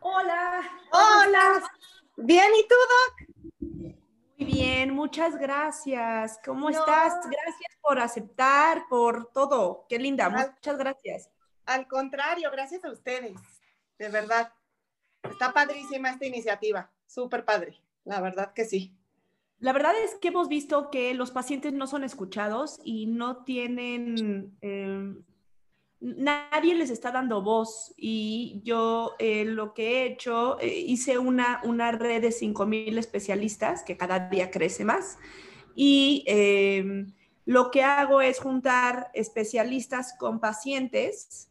Hola. Hola. Bien, ¿y tú, Doc? Muy bien, muchas gracias. ¿Cómo estás? Gracias por aceptar, por todo. Qué linda, muchas gracias. Al contrario, gracias a ustedes, de verdad. Está padrísima esta iniciativa, súper padre, la verdad que sí. La verdad es que hemos visto que los pacientes no son escuchados y no tienen em, nadie les está dando voz y yo eh, lo que he hecho, eh, hice una, una red de 5.000 especialistas que cada día crece más y em, lo que hago es juntar especialistas con pacientes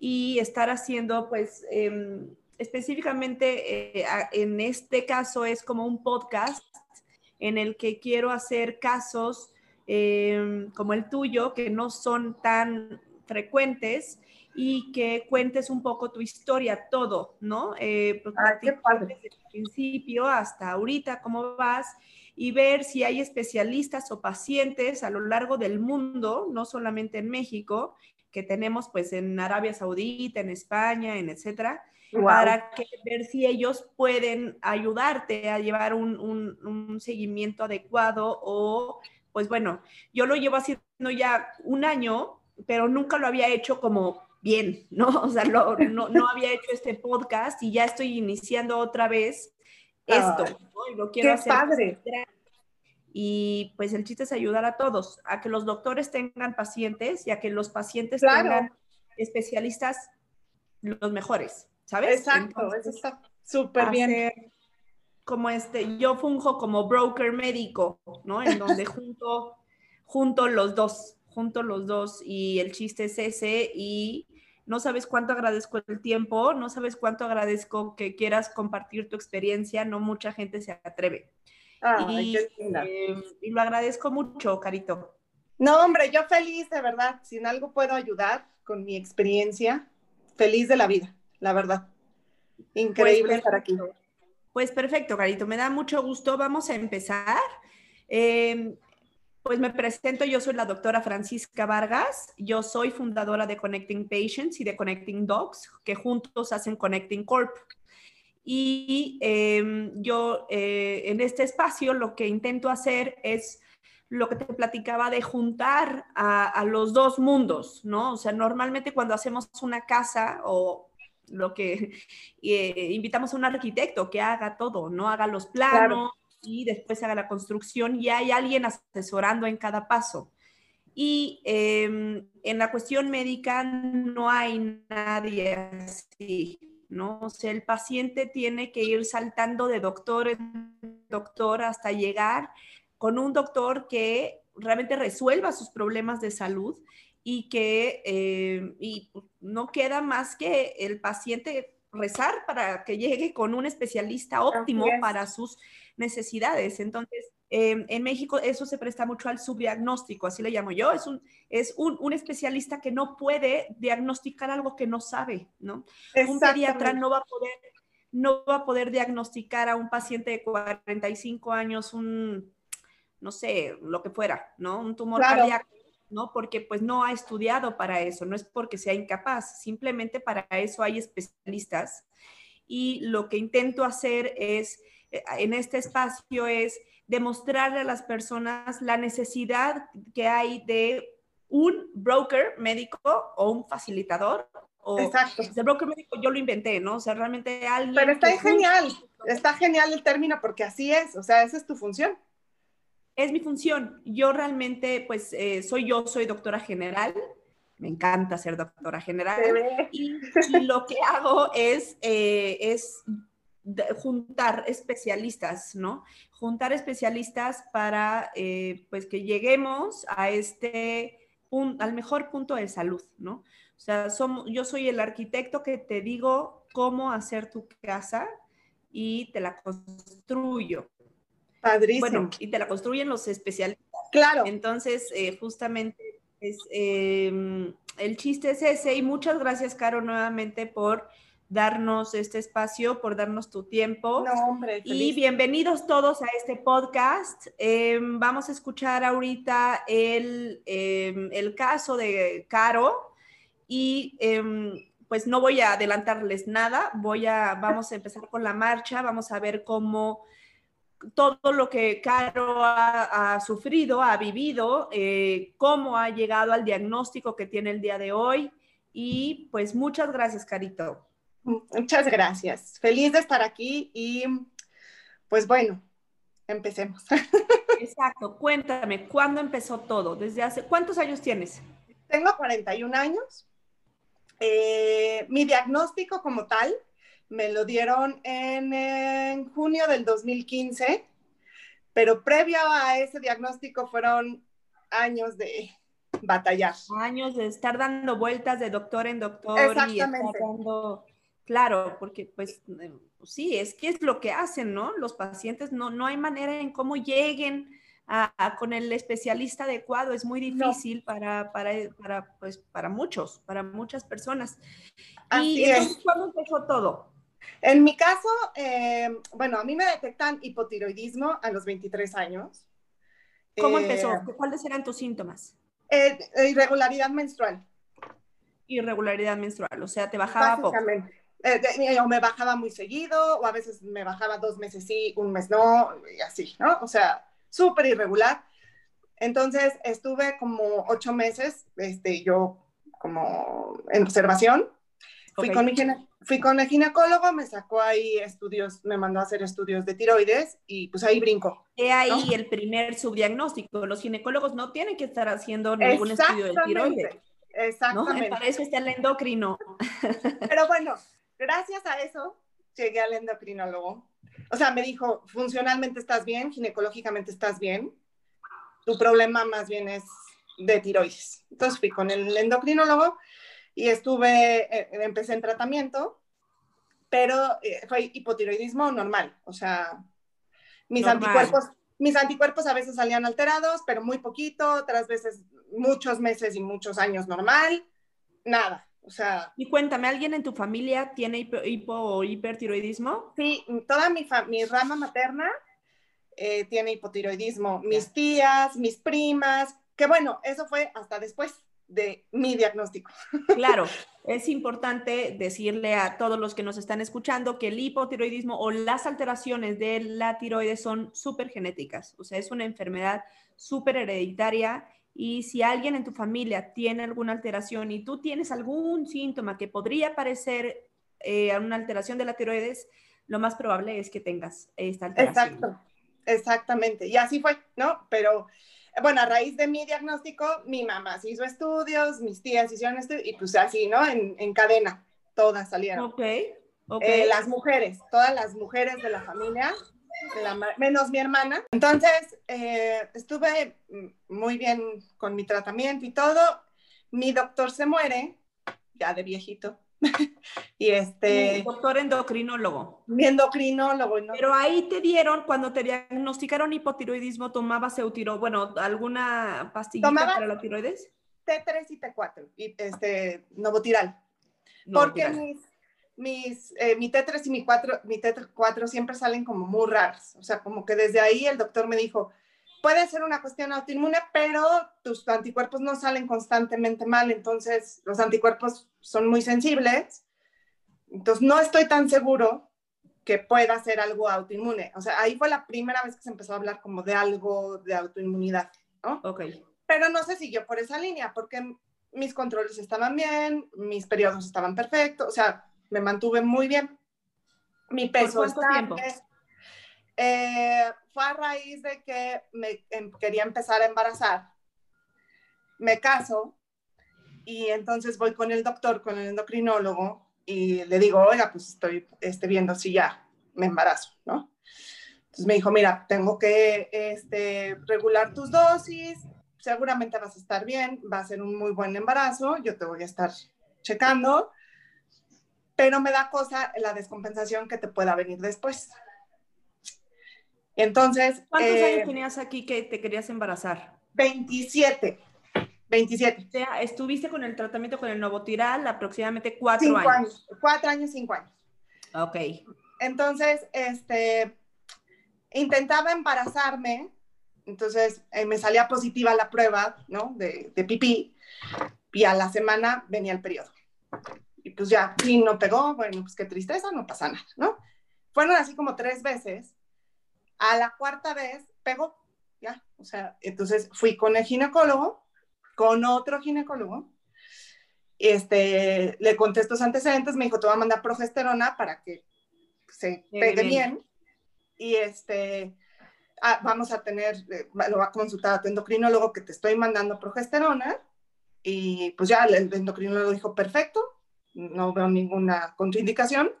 y estar haciendo pues em, específicamente eh, en este caso es como un podcast en el que quiero hacer casos em, como el tuyo que no son tan frecuentes y que cuentes un poco tu historia, todo, ¿no? Eh, pues, ah, desde el principio hasta ahorita, cómo vas y ver si hay especialistas o pacientes a lo largo del mundo, no solamente en México, que tenemos pues en Arabia Saudita, en España, en etcétera, para que, ver si ellos pueden ayudarte a llevar un, un, un seguimiento adecuado o, pues bueno, yo lo llevo haciendo ya un año pero nunca lo había hecho como bien, ¿no? O sea, no, no, había hecho este podcast y ya estoy iniciando otra vez esto, ¿no? Y lo quiero qué hacer. Padre. Y pues el chiste es ayudar a todos, a que los doctores tengan pacientes y a que los pacientes tengan especialistas los mejores, ¿sabes? Exacto, eso está súper bien. Como este, yo funjo como broker médico, ¿no? En donde junto, junto los dos junto los dos y el chiste es ese y no sabes cuánto agradezco el tiempo, no sabes cuánto agradezco que quieras compartir tu experiencia, no mucha gente se atreve. y, em, y lo agradezco mucho, Carito. No, hombre, yo feliz, de verdad. Si en algo puedo ayudar con mi experiencia, feliz de la vida, la verdad. Increíble pues estar aquí. Pues perfecto, Carito, me da mucho gusto. Vamos a empezar. Eh, pues me presento, yo soy la doctora Francisca Vargas, yo soy fundadora de Connecting Patients y de Connecting Dogs, que juntos hacen Connecting Corp. Y em, yo eh, en este espacio lo que intento hacer es lo que te platicaba de juntar a, los dos mundos, ¿no? O sea, normalmente cuando hacemos una casa o lo que eh, invitamos a un arquitecto que haga todo, ¿no? Haga los planos y después se haga la construcción y hay alguien asesorando en cada paso. Y em, en la cuestión médica no hay nadie así, ¿no? O sea, el paciente tiene que ir saltando de doctor en doctor hasta llegar con un doctor que realmente resuelva sus problemas de salud y que em, y no queda más que el paciente rezar para que llegue con un especialista óptimo para sus necesidades. Entonces, em, en México eso se presta mucho al subdiagnóstico, así le llamo yo. Es un, es un, especialista que no puede diagnosticar algo que no sabe, ¿no? Un pediatra no va a poder no va a poder diagnosticar a un paciente de 45 años un, no sé, lo que fuera, ¿no? Un tumor cardíaco, ¿no? Porque pues no ha estudiado para eso, no es porque sea incapaz, simplemente para eso hay especialistas. Y lo que intento hacer es eh, en este espacio es demostrarle a las personas la necesidad que hay de un broker médico o un facilitador. O, Exacto. El broker médico yo lo inventé, ¿no? O sea, realmente alguien... Pero está genial, está genial el término porque así es, o sea, esa es tu función. Es mi función. Yo realmente, pues, eh, soy yo, soy doctora general, me encanta ser doctora general. Y, lo que hago es, eh, es juntar especialistas, ¿no? Juntar especialistas para, eh, pues, que lleguemos a este al mejor punto de salud, ¿no? O sea, somos, yo soy el arquitecto que te digo cómo hacer tu casa y te la construyo. Padrísimo. Bueno, y te la construyen los especialistas. Claro. Entonces, eh, justamente es, em, el chiste es ese y muchas gracias, Caro, nuevamente por darnos este espacio, por darnos tu tiempo. No, hombre. Y bienvenidos todos a este podcast. Em, vamos a escuchar ahorita el, em, el caso de Caro y pues no voy a adelantarles nada, voy a, vamos a empezar con la marcha, vamos a ver cómo todo lo que Caro ha, sufrido, ha vivido, eh, cómo ha llegado al diagnóstico que tiene el día de hoy. Y pues muchas gracias, Carito. Muchas gracias. Feliz de estar aquí y pues bueno, empecemos. Exacto. Cuéntame, ¿cuándo empezó todo? ¿Desde hace cuántos años tienes? Tengo 41 años. Eh, mi diagnóstico como tal me lo dieron en, junio del 2015, pero previo a ese diagnóstico fueron años de batallar. Años de estar dando vueltas de doctor en doctor y estar dando, claro, porque pues sí, es que es lo que hacen, ¿no? Los pacientes no, no hay manera en cómo lleguen con el especialista adecuado es muy difícil para, para, para, pues, para muchos, para muchas personas. ¿Y entonces, cuándo empezó todo? En mi caso, eh, bueno, a mí me detectan hipotiroidismo a los 23 años. ¿Cómo empezó? Eh, ¿Cuáles eran tus síntomas? Eh, irregularidad menstrual. Irregularidad menstrual, o sea, te bajaba poco. o me bajaba muy seguido, o a veces me bajaba dos meses sí, un mes no, y así, ¿no? O sea, súper irregular. Entonces estuve como ocho meses, este, yo como en observación. Fui, con mi, fui con el ginecólogo, me sacó ahí estudios, me mandó a hacer estudios de tiroides y pues ahí brinco. He ahí el primer subdiagnóstico. Los ginecólogos no tienen que estar haciendo ningún estudio de tiroides. Exactamente. Para eso está el endocrino. Pero bueno, gracias a eso llegué al endocrinólogo o sea, me dijo, funcionalmente estás bien, ginecológicamente estás bien, tu problema más bien es de tiroides. Entonces fui con el endocrinólogo y estuve, eh, empecé en tratamiento, pero eh, fue hipotiroidismo normal, o sea, mis anticuerpos, mis anticuerpos a veces salían alterados, pero muy poquito, otras veces muchos meses y muchos años normal, nada. O sea. Y cuéntame, ¿alguien en tu familia tiene hipo, o hipertiroidismo? Sí, toda mi, mi rama materna eh, tiene hipotiroidismo. Mis tías, mis primas, que bueno, eso fue hasta después de mi diagnóstico. Claro, es importante decirle a todos los que nos están escuchando que el hipotiroidismo o las alteraciones de la tiroides son súper genéticas, o sea, es una enfermedad súper hereditaria y si alguien en tu familia tiene alguna alteración y tú tienes algún síntoma que podría parecer eh, una alteración de la tiroides, lo más probable es que tengas esta alteración. Exacto, exactamente. Y así fue, ¿no? Pero bueno, a raíz de mi diagnóstico, mi mamá se hizo estudios, mis tías hicieron estudios y pues así, ¿no? En, en cadena, todas salieron. Ok. Okay. Eh, las mujeres, todas las mujeres de la familia menos mi hermana. Entonces, eh, estuve muy bien con mi tratamiento y todo. Mi doctor se muere, ya de viejito. y este... doctor endocrinólogo. Mi endocrinólogo. ¿no? Pero ahí te dieron, cuando te diagnosticaron hipotiroidismo, ¿tomabas eutiro, bueno, alguna pastillita para la tiroides? T3 y T4, y este, Novotiral. Porque mis mis, eh, mi T3 y mi, 4, mi T4 siempre salen como muy raras. O sea, como que desde ahí el doctor me dijo, puede ser una cuestión autoinmune, pero tus anticuerpos no salen constantemente mal, entonces los anticuerpos son muy sensibles. Entonces no estoy tan seguro que pueda ser algo autoinmune. O sea, ahí fue la primera vez que se empezó a hablar como de algo de autoinmunidad, ¿no? Ok. Pero no se siguió por esa línea, porque mis controles estaban bien, mis periodos estaban perfectos, o sea, me mantuve muy bien. Mi peso ¿Por cuánto tiempo? Eh, fue a raíz de que me em, quería empezar a embarazar. Me caso y entonces voy con el doctor, con el endocrinólogo y le digo, oiga, pues estoy este, viendo si ya me embarazo, ¿no? Entonces me dijo, mira, tengo que este, regular tus dosis, seguramente vas a estar bien, va a ser un muy buen embarazo, yo te voy a estar checando, pero me da cosa la descompensación que te pueda venir después. Entonces... ¿Cuántos años eh, tenías aquí que te querías embarazar? 27. 27. O sea, estuviste con el tratamiento con el Novotiral aproximadamente cuatro años. años. Cuatro años, cinco años. Ok. Entonces, este, intentaba embarazarme, entonces eh, me salía positiva la prueba, ¿no? De, de, pipí, y a la semana venía el periodo. Y pues ya, y no pegó, bueno, pues qué tristeza, no pasa nada, ¿no? Fueron así como tres veces. A la cuarta vez pegó, ya, o sea, entonces fui con el ginecólogo, con otro ginecólogo, este, le conté estos antecedentes, me dijo, te voy a mandar progesterona para que se pegue bien. Y este, ah, vamos a tener, eh, lo va a consultar a tu endocrinólogo que te estoy mandando progesterona. Y pues ya el endocrinólogo dijo, perfecto, no veo ninguna contraindicación.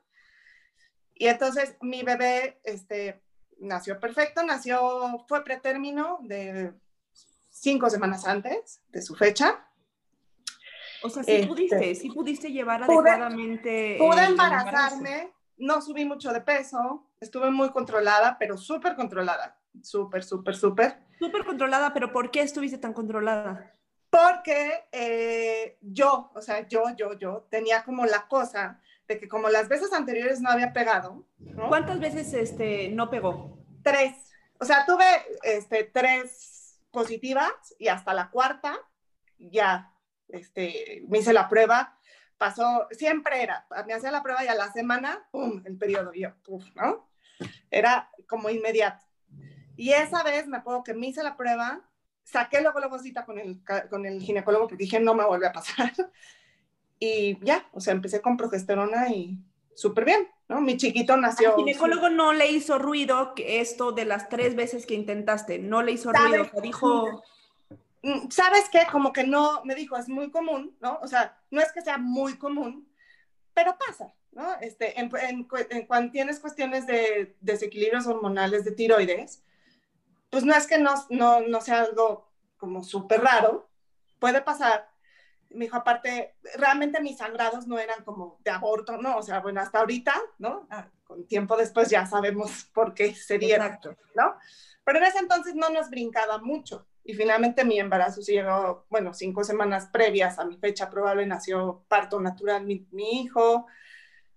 Y entonces mi bebé este, nació perfecto, nació, fue pretérmino de cinco semanas antes de su fecha. O sea, sí pudiste, este, sí pudiste llevar adecuadamente. Pude embarazarme, no subí mucho de peso, estuve muy controlada, pero súper controlada, súper, súper, súper. Súper controlada, pero ¿por qué estuviste tan controlada? Porque eh, yo, o sea, yo, yo, yo, tenía como la cosa de que como las veces anteriores no había pegado. ¿Cuántas veces este, no pegó? Tres. O sea, tuve este, tres positivas y hasta la cuarta ya este, me hice la prueba pasó, siempre era, me hacía la prueba y a la semana, ¡pum!, el periodo, yo, ¡puf!, ¿no? Era como inmediato. Y esa vez me acuerdo que me hice la prueba, saqué luego la cita con el, con el ginecólogo porque dije, no me vuelve a pasar. Y ya, o sea, empecé con progesterona y súper bien, ¿no? Mi chiquito nació. El ginecólogo no le hizo ruido que esto de las tres veces que intentaste, no le hizo ruido, dijo. Mm, ¿sabes qué? Como que no, me dijo, es muy común, ¿no? O sea, no es que sea muy común, pero pasa, ¿no? Este, en, cuando tienes cuestiones de desequilibrios hormonales de tiroides, pues no es que no, no, no sea algo como súper raro, puede pasar. Me dijo, aparte, realmente mis sangrados no eran como de aborto, ¿no? O sea, bueno, hasta ahorita, ¿no? Ah, con tiempo después ya sabemos por qué sería, Exacto. ¿no? Pero en ese entonces no nos brincaba mucho. Y finalmente mi embarazo se llegó, bueno, cinco semanas previas a mi fecha probable, nació parto natural mi, hijo,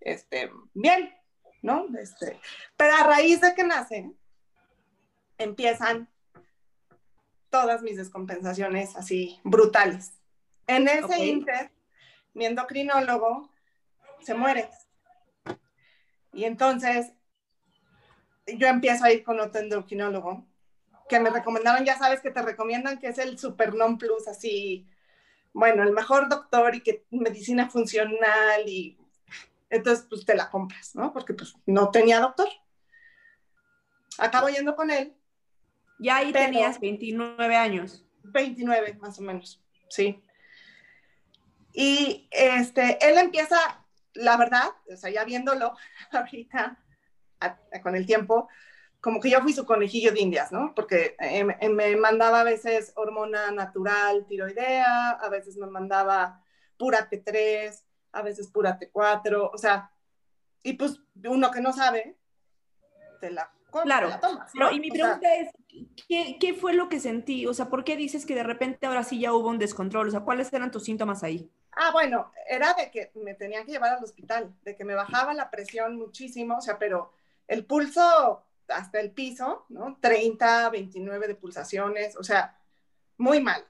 este, bien, ¿no? Este, pero a raíz de que nace, empiezan todas mis descompensaciones así brutales. En ese inter, mi endocrinólogo se muere. Y entonces yo empiezo a ir con otro endocrinólogo que me recomendaron, ya sabes que te recomiendan que es el super non plus, así, bueno, el mejor doctor y que medicina funcional y entonces pues te la compras, ¿no? Porque pues no tenía doctor. Acabo yendo con él. Ya ahí tenías 29 años. 29 más o menos, sí. Y este, él empieza, la verdad, o sea, ya viéndolo ahorita, con el tiempo, como que yo fui su conejillo de indias, ¿no? Porque eh, me mandaba a veces hormona natural, tiroidea, a veces me mandaba pura T3, a veces pura T4, o sea, y pues uno que no sabe, te la, claro, tomas. y mi pregunta es, ¿qué, ¿qué, fue lo que sentí? O sea, ¿por qué dices que de repente ahora sí ya hubo un descontrol? O sea, ¿cuáles eran tus síntomas ahí? Ah, bueno, era de que me tenían que llevar al hospital, de que me bajaba la presión muchísimo, o sea, pero el pulso hasta el piso, ¿no? 30, 29 de pulsaciones, o sea, muy mal.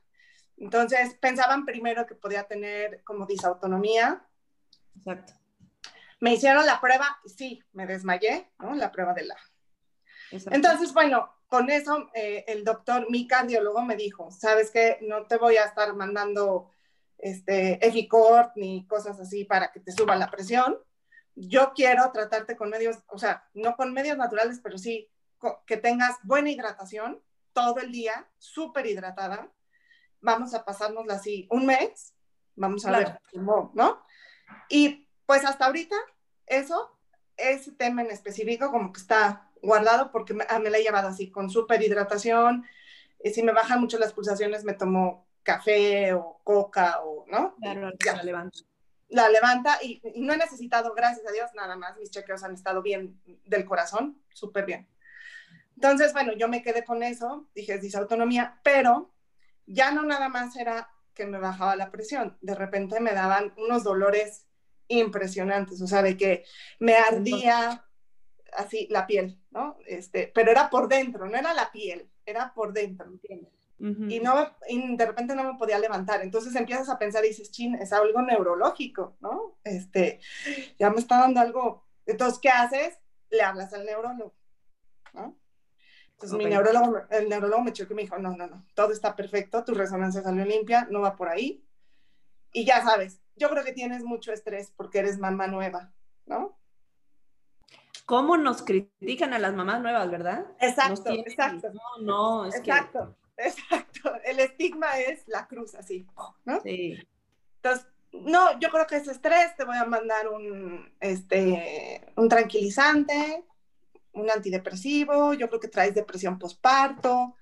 Entonces pensaban primero que podía tener como disautonomía. Exacto. Me hicieron la prueba, sí, me desmayé, ¿no? La prueba de la. Entonces, bueno, con eso eh, el doctor, mi cardiólogo me dijo, sabes que no te voy a estar mandando este, Eficort ni cosas así para que te suba la presión yo quiero tratarte con medios, o sea, no con medios naturales, pero sí que tengas buena hidratación todo el día, súper hidratada. Vamos a pasárnosla así un mes, vamos a ver cómo, ¿no? Y pues hasta ahorita, eso, ese tema en específico, como que está guardado porque me, me la he llevado así, con súper hidratación, Y si me bajan mucho las pulsaciones, me tomo café o coca o, ¿no? Claro, la levanta. La levanta y, y, no he necesitado, gracias a Dios, nada más. Mis chequeos han estado bien del corazón, súper bien. Entonces, bueno, yo me quedé con eso, dije, es autonomía, pero ya no nada más era que me bajaba la presión, de repente me daban unos dolores impresionantes, o sea, de que me ardía así la piel, ¿no? Este, pero era por dentro, no era la piel, era por dentro. Y, no, y de repente no me podía levantar. Entonces empiezas a pensar y dices, chin, es algo neurológico, ¿no? Este, ya me está dando algo. Entonces, ¿qué haces? Le hablas al neurólogo, ¿no? Entonces mi neurólogo, el neurólogo me chocó y me dijo, no, no, no, todo está perfecto, tu resonancia salió limpia, no va por ahí. Y ya sabes, yo creo que tienes mucho estrés porque eres mamá nueva, ¿no? ¿Cómo nos critican a las mamás nuevas, verdad? Exacto, exacto. No, no, es exacto, exacto. El estigma es la cruz así, ¿no? Sí. Entonces, no, yo creo que es estrés, te voy a mandar un, este, un tranquilizante, un antidepresivo, yo creo que traes depresión postparto.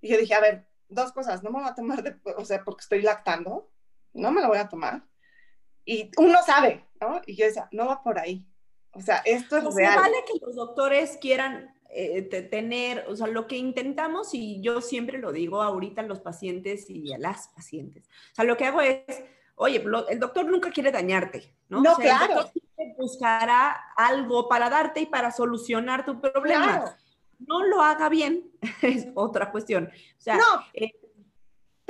Y yo dije, a ver, dos cosas, no me voy a tomar, de, o sea, porque estoy lactando, no me lo voy a tomar. Y uno sabe, ¿no? Y yo decía, no va por ahí. O sea, esto es real. No vale que los doctores quieran eh, tener, o sea, lo que intentamos, y yo siempre lo digo ahorita a los pacientes y a las pacientes, o sea, lo que hago es, oye, el doctor nunca quiere dañarte, ¿no? No, o sea, claro buscará algo para darte y para solucionar tu problema. No lo haga bien, es otra cuestión. O sea, eh,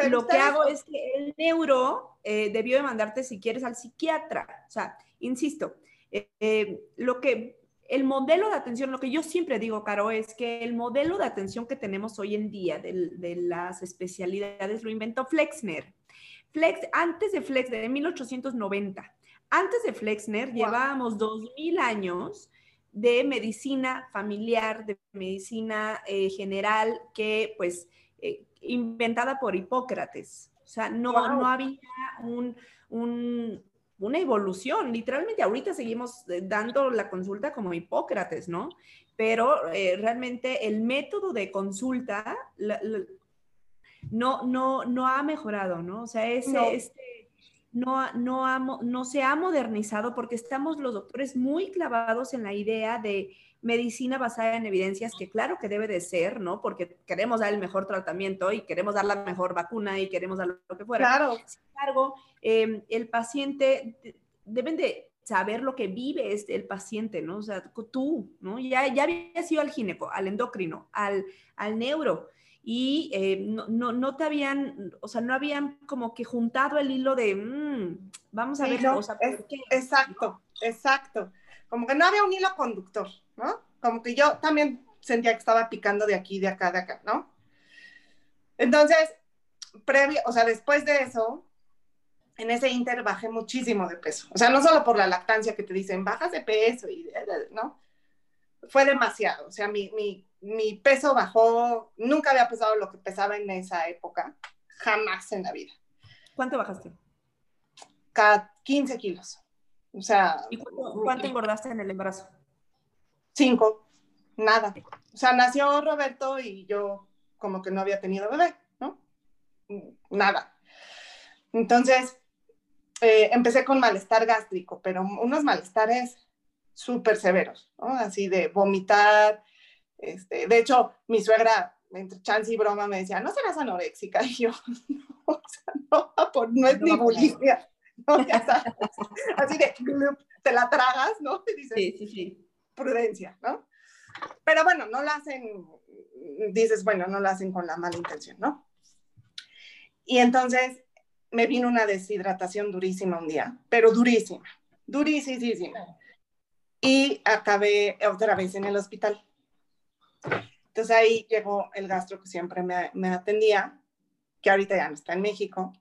lo que hago es que el neuro eh, debió de mandarte si quieres al psiquiatra. O sea, insisto, eh, lo que el modelo de atención, lo que yo siempre digo, Caro, es que el modelo de atención que tenemos hoy en día de, de las especialidades lo inventó Flexner. Flex, antes de Flex, de 1890 antes de Flexner llevábamos 2000 años de medicina familiar, de medicina eh, general, que pues eh, inventada por Hipócrates. O sea, no, no había una evolución. Literalmente ahorita seguimos eh, dando la consulta como Hipócrates, ¿no? Pero realmente el método de consulta no, no, no ha mejorado, ¿no? O sea, ese, este no, no, no se ha modernizado porque estamos los doctores muy clavados en la idea de medicina basada en evidencias, que claro que debe de ser, ¿no? Porque queremos dar el mejor tratamiento y queremos dar la mejor vacuna y queremos dar lo que fuera. Claro. Sin embargo, em, el paciente, deben de saber lo que vive este, el paciente, ¿no? O sea, tú, ¿no? Ya, ya habías ido al gineco, al endocrino, al, al neuro, y eh, no, no, no, te habían, o sea, no habían como que juntado el hilo de, mm, vamos a ver, o sea, Exacto, exacto. Como que no había un hilo conductor, ¿no? Como que yo también sentía que estaba picando de aquí, de acá, de acá, ¿no? Entonces, previo, o sea, después de eso, en ese inter bajé muchísimo de peso. O sea, no solo por la lactancia que te dicen, bajas de peso, y, ¿no? Fue demasiado. O sea, mi, mi mi peso bajó, nunca había pesado lo que pesaba en esa época, jamás en la vida. ¿Cuánto bajaste? Cada 15 kilos. O sea. ¿Y cuánto, engordaste en el embarazo? Cinco, nada. O sea, nació Roberto y yo como que no había tenido bebé, ¿no? Nada. Entonces, eh, empecé con malestar gástrico, pero unos malestares súper severos, ¿no? Así de vomitar, este, de hecho, mi suegra, entre chance y broma, me decía, ¿no serás anoréxica? Y yo, no, o sea, no, no es ni bulimia. No, ya sabes. Así de, te la tragas, ¿no? Y dices, sí, sí, sí. Prudencia, ¿no? Pero bueno, no la hacen, dices, bueno, no la hacen con la mala intención, ¿no? Y entonces me vino una deshidratación durísima un día, pero durísima, durísima. Y acabé otra vez en el hospital. Entonces ahí llegó el gastro que siempre me, atendía, que ahorita ya no está en México.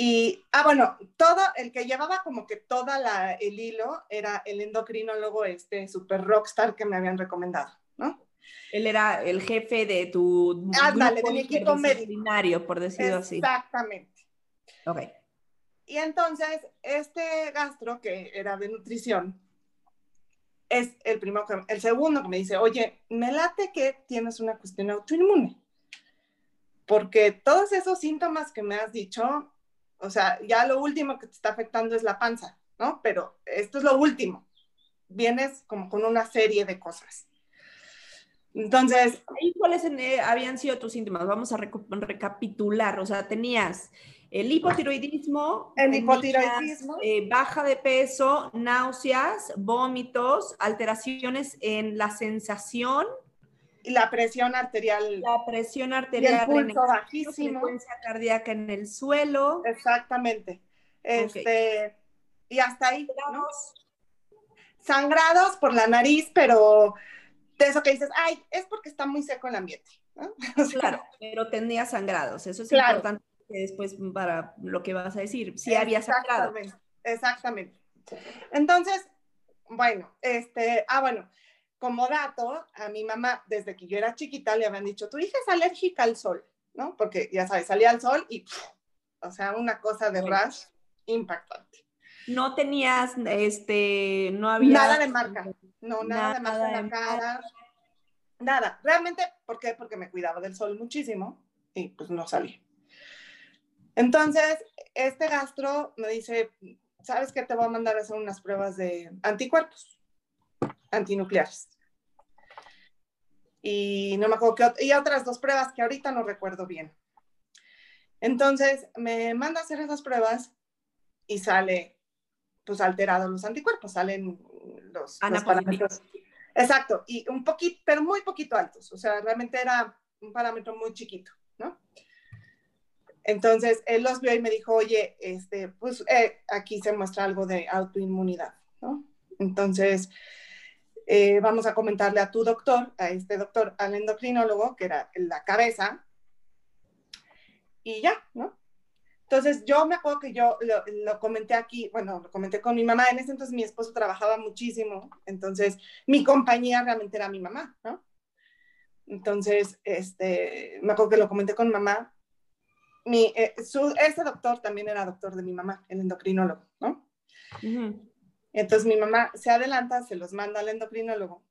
Y, ah, bueno, todo, el que llevaba como que toda la, el hilo era el endocrinólogo, este super rockstar que me habían recomendado, ¿no? Él era el jefe de tu ah, dale, de mi equipo médico. por decirlo así. Exactamente. Ok. Y entonces, este gastro, que era de nutrición, es el primero el segundo que me dice, oye, me late que tienes una cuestión autoinmune. Porque todos esos síntomas que me has dicho, o sea, ya lo último que te está afectando es la panza, ¿no? Pero esto es lo último. Vienes como con una serie de cosas. Entonces, cuáles eh, habían sido tus síntomas? Vamos a recapitular. O sea, tenías el hipotiroidismo, el hipotiroidismo. Eh, baja de peso, náuseas, vómitos, alteraciones en la sensación. Y la presión arterial. La presión arterial. Y el pulso bajísimo. Frecuencia cardíaca en el suelo. Exactamente. Este, Y hasta ahí. Sangrados por la nariz, pero de eso que dices, ay, es porque está muy seco el ambiente. claro, pero tenía sangrados. Eso es importante después para lo que vas a decir. Sí había sangrado. Exactamente. Entonces, bueno, este, ah, bueno, como dato, a mi mamá, desde que yo era chiquita, le habían dicho, tu hija es alérgica al sol, ¿no? Porque ya sabes, salía al sol y, o sea, una cosa de rash impactante. No tenías, este, no había... Nada de marca, no, nada, de marca en la cara, nada. Realmente, ¿por qué? Porque me cuidaba del sol muchísimo y pues no salí. Entonces, este gastro me dice, ¿sabes qué? Te voy a mandar a hacer unas pruebas de anticuerpos antinucleares. Y no me acuerdo y otras dos pruebas que ahorita no recuerdo bien. Entonces, me manda a hacer esas pruebas y sale, pues, alterados los anticuerpos, salen los, los parámetros. Exacto, y un poquito, pero muy poquito altos, o sea, realmente era un parámetro muy chiquito, ¿no? Entonces, él los vio y me dijo, oye, este, pues eh, aquí se muestra algo de autoinmunidad, ¿no? Entonces, eh, vamos a comentarle a tu doctor, a este doctor, al endocrinólogo, que era la cabeza, y ya, ¿no? Entonces, yo me acuerdo que yo lo, comenté aquí, bueno, lo comenté con mi mamá, en ese entonces mi esposo trabajaba muchísimo, entonces mi compañía realmente era mi mamá, ¿no? Entonces, este, me acuerdo que lo comenté con mamá mi, eh, ese doctor también era doctor de mi mamá, el endocrinólogo, ¿no? Entonces mi mamá se adelanta, se los manda al endocrinólogo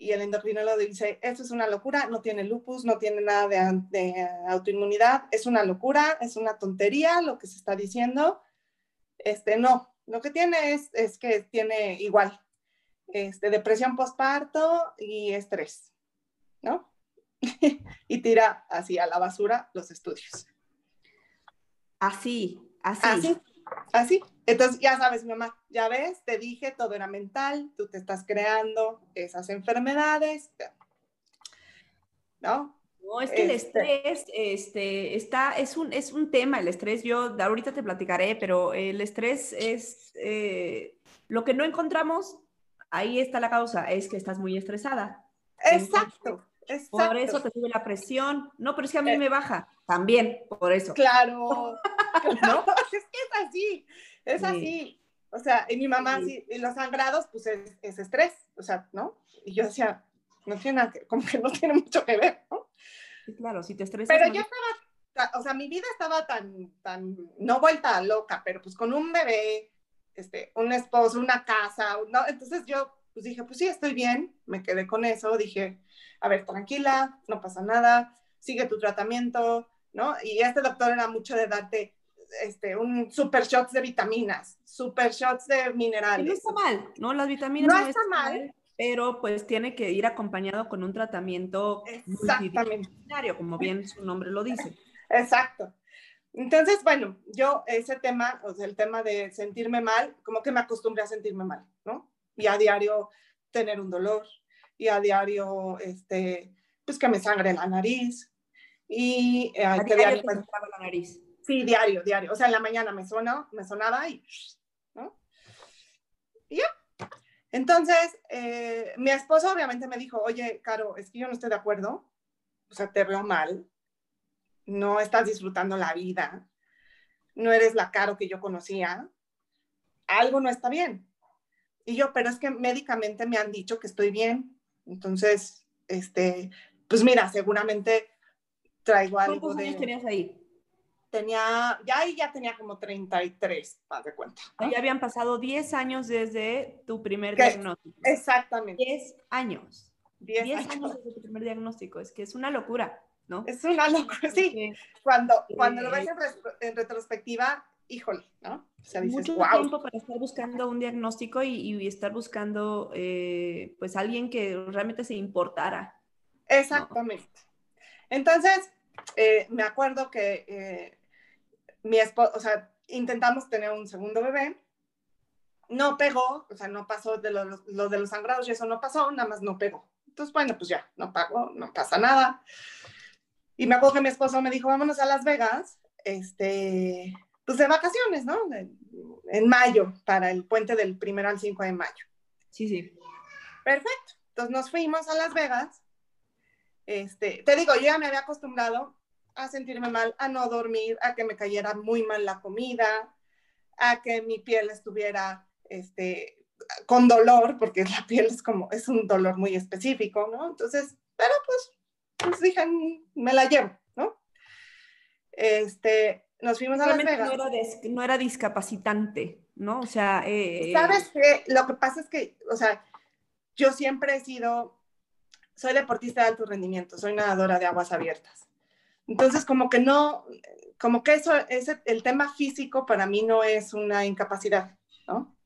y el endocrinólogo dice, esto es una locura, no tiene lupus, no tiene nada de, de, autoinmunidad, es una locura, es una tontería lo que se está diciendo. Este, no, lo que tiene es, es que tiene igual este, depresión postparto y estrés, ¿no? y tira así a la basura los estudios. Así, así. Así, así. Entonces, ya sabes, mamá, ya ves, te dije, todo era mental, tú te estás creando esas enfermedades. ¿No? No, es que el este estrés este, está, es, un, es un tema, el estrés, yo ahorita te platicaré, pero el estrés es eh, lo que no encontramos, ahí está la causa, es que estás muy estresada. Exacto. Por eso te sube la presión. No, pero es que a mí eh. me baja. También, por eso. Claro. ¿No? es que es así. Es así. O sea, y mi mamá, sí. y los sangrados, pues es, estrés. O sea, ¿no? Y yo decía, no tiene nada que, como que no tiene mucho que ver, ¿no? claro, si te estresas. Pero yo estaba, o sea, mi vida estaba tan, tan, no vuelta loca, pero pues con un bebé, este, un esposo, una casa, ¿no? Entonces yo, pues dije, pues sí, estoy bien, me quedé con eso, dije, a ver, tranquila, no pasa nada, sigue tu tratamiento, ¿no? Y este doctor era mucho de darte este, un super shots de vitaminas, super shots de minerales. no está mal, ¿no? Las vitaminas no, está mal. Pero pues tiene que ir acompañado con un tratamiento Exactamente. como bien su nombre lo dice. Exacto. Entonces, bueno, yo ese tema, o sea, el tema de sentirme mal, como que me acostumbré a sentirme mal, ¿no? Y a diario tener un dolor, y a diario, este, pues que me sangre la nariz. Y eh, ¿A diario, pues, la nariz? Sí, diario, diario. O sea, en la mañana me sonó, me sonaba y, ¿no? Y ya. Entonces, eh, mi esposo obviamente me dijo, oye, Caro, es que yo no estoy de acuerdo. O sea, te veo mal. No estás disfrutando la vida. No eres la Caro que yo conocía. Algo no está bien. Y yo, pero es que médicamente me han dicho que estoy bien. Entonces, este, pues mira, seguramente traigo algo ¿Cuántos de... años tenías ahí? tenía, ya ahí ya tenía como 33, haz de cuenta. Ya habían pasado 10 años desde tu primer diagnóstico. Exactamente. 10 años. 10 años. desde tu primer diagnóstico. Es que es una locura, ¿no? Es una locura, sí. cuando, cuando lo ves en, retrospectiva, híjole, ¿no? O sea, dices, Mucho tiempo para estar buscando un diagnóstico y, estar buscando, eh, pues, alguien que realmente se importara. Exactamente. Entonces, eh, me acuerdo que eh, mi esposo, o sea, intentamos tener un segundo bebé, no pegó, o sea, no pasó de lo, de los sangrados y eso no pasó, nada más no pegó. Entonces, bueno, pues ya, no pagó, no pasa nada. Y me acuerdo que mi esposo me dijo, vámonos a Las Vegas, este, pues de vacaciones, ¿no? En mayo, para el puente del primero al 5 de mayo. Sí, sí. Perfecto. Entonces nos fuimos a Las Vegas. Este, te digo, yo ya me había acostumbrado a sentirme mal, a no dormir, a que me cayera muy mal la comida, a que mi piel estuviera este, con dolor, porque la piel es como, es un dolor muy específico, ¿no? Entonces, pero pues, pues dije, me la llevo, ¿no? Este, nos fuimos a Las Vegas. No era, no era discapacitante, ¿no? O sea... Eh, ¿Sabes qué? Lo que pasa es que, o sea, yo siempre he sido, soy deportista de alto rendimiento, soy nadadora de aguas abiertas. Entonces, como que no, como que eso, ese, el tema físico para mí no es una incapacidad, ¿no?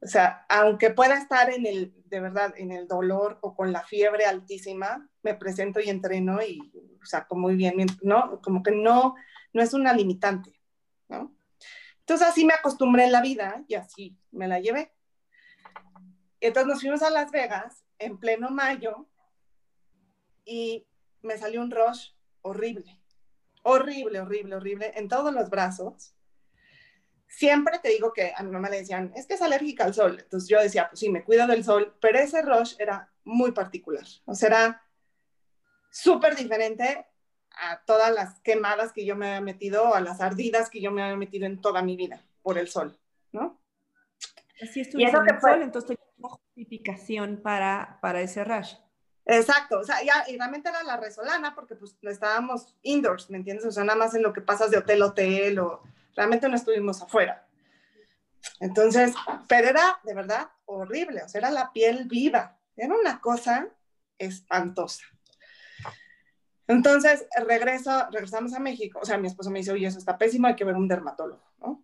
O sea, aunque pueda estar en el, de verdad, en el dolor o con la fiebre altísima, me presento y entreno y saco muy bien, ¿no? Como que no, no es una limitante, ¿no? Entonces así me acostumbré en la vida y así me la llevé. Entonces nos fuimos a Las Vegas en pleno mayo y me salió un rush horrible, horrible, horrible, horrible, en todos los brazos. Siempre te digo que a mi mamá le decían, es que es alérgica al sol. Entonces yo decía, pues sí, me cuido del sol, pero ese rush era muy particular. O sea, era súper diferente a todas las quemadas que yo me había metido, a las ardidas que yo me había metido en toda mi vida por el sol, ¿no? Así estuvo en el sol, entonces justificación para, para ese rush. Exacto, o sea, ya, y realmente era la resolana porque pues estábamos indoors, ¿me entiendes? O sea, nada más en lo que pasas de hotel a hotel o realmente no estuvimos afuera. Entonces, pero era de verdad horrible, o sea, era la piel viva, era una cosa espantosa. Entonces, regreso, regresamos a México, o sea, mi esposo me dice, oye, eso está pésimo, hay que ver un dermatólogo, ¿no?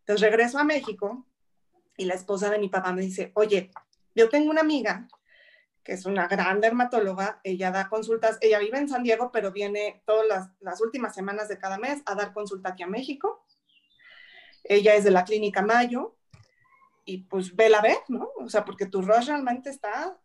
Entonces regreso a México y la esposa de mi papá me dice, oye, yo tengo una amiga que es una gran dermatóloga, ella da consultas, ella vive en San Diego, pero viene todas las, últimas semanas de cada mes a dar consulta aquí a México. Ella es de la clínica Mayo y pues vela ver, ¿no? O sea, porque tu rostro realmente está,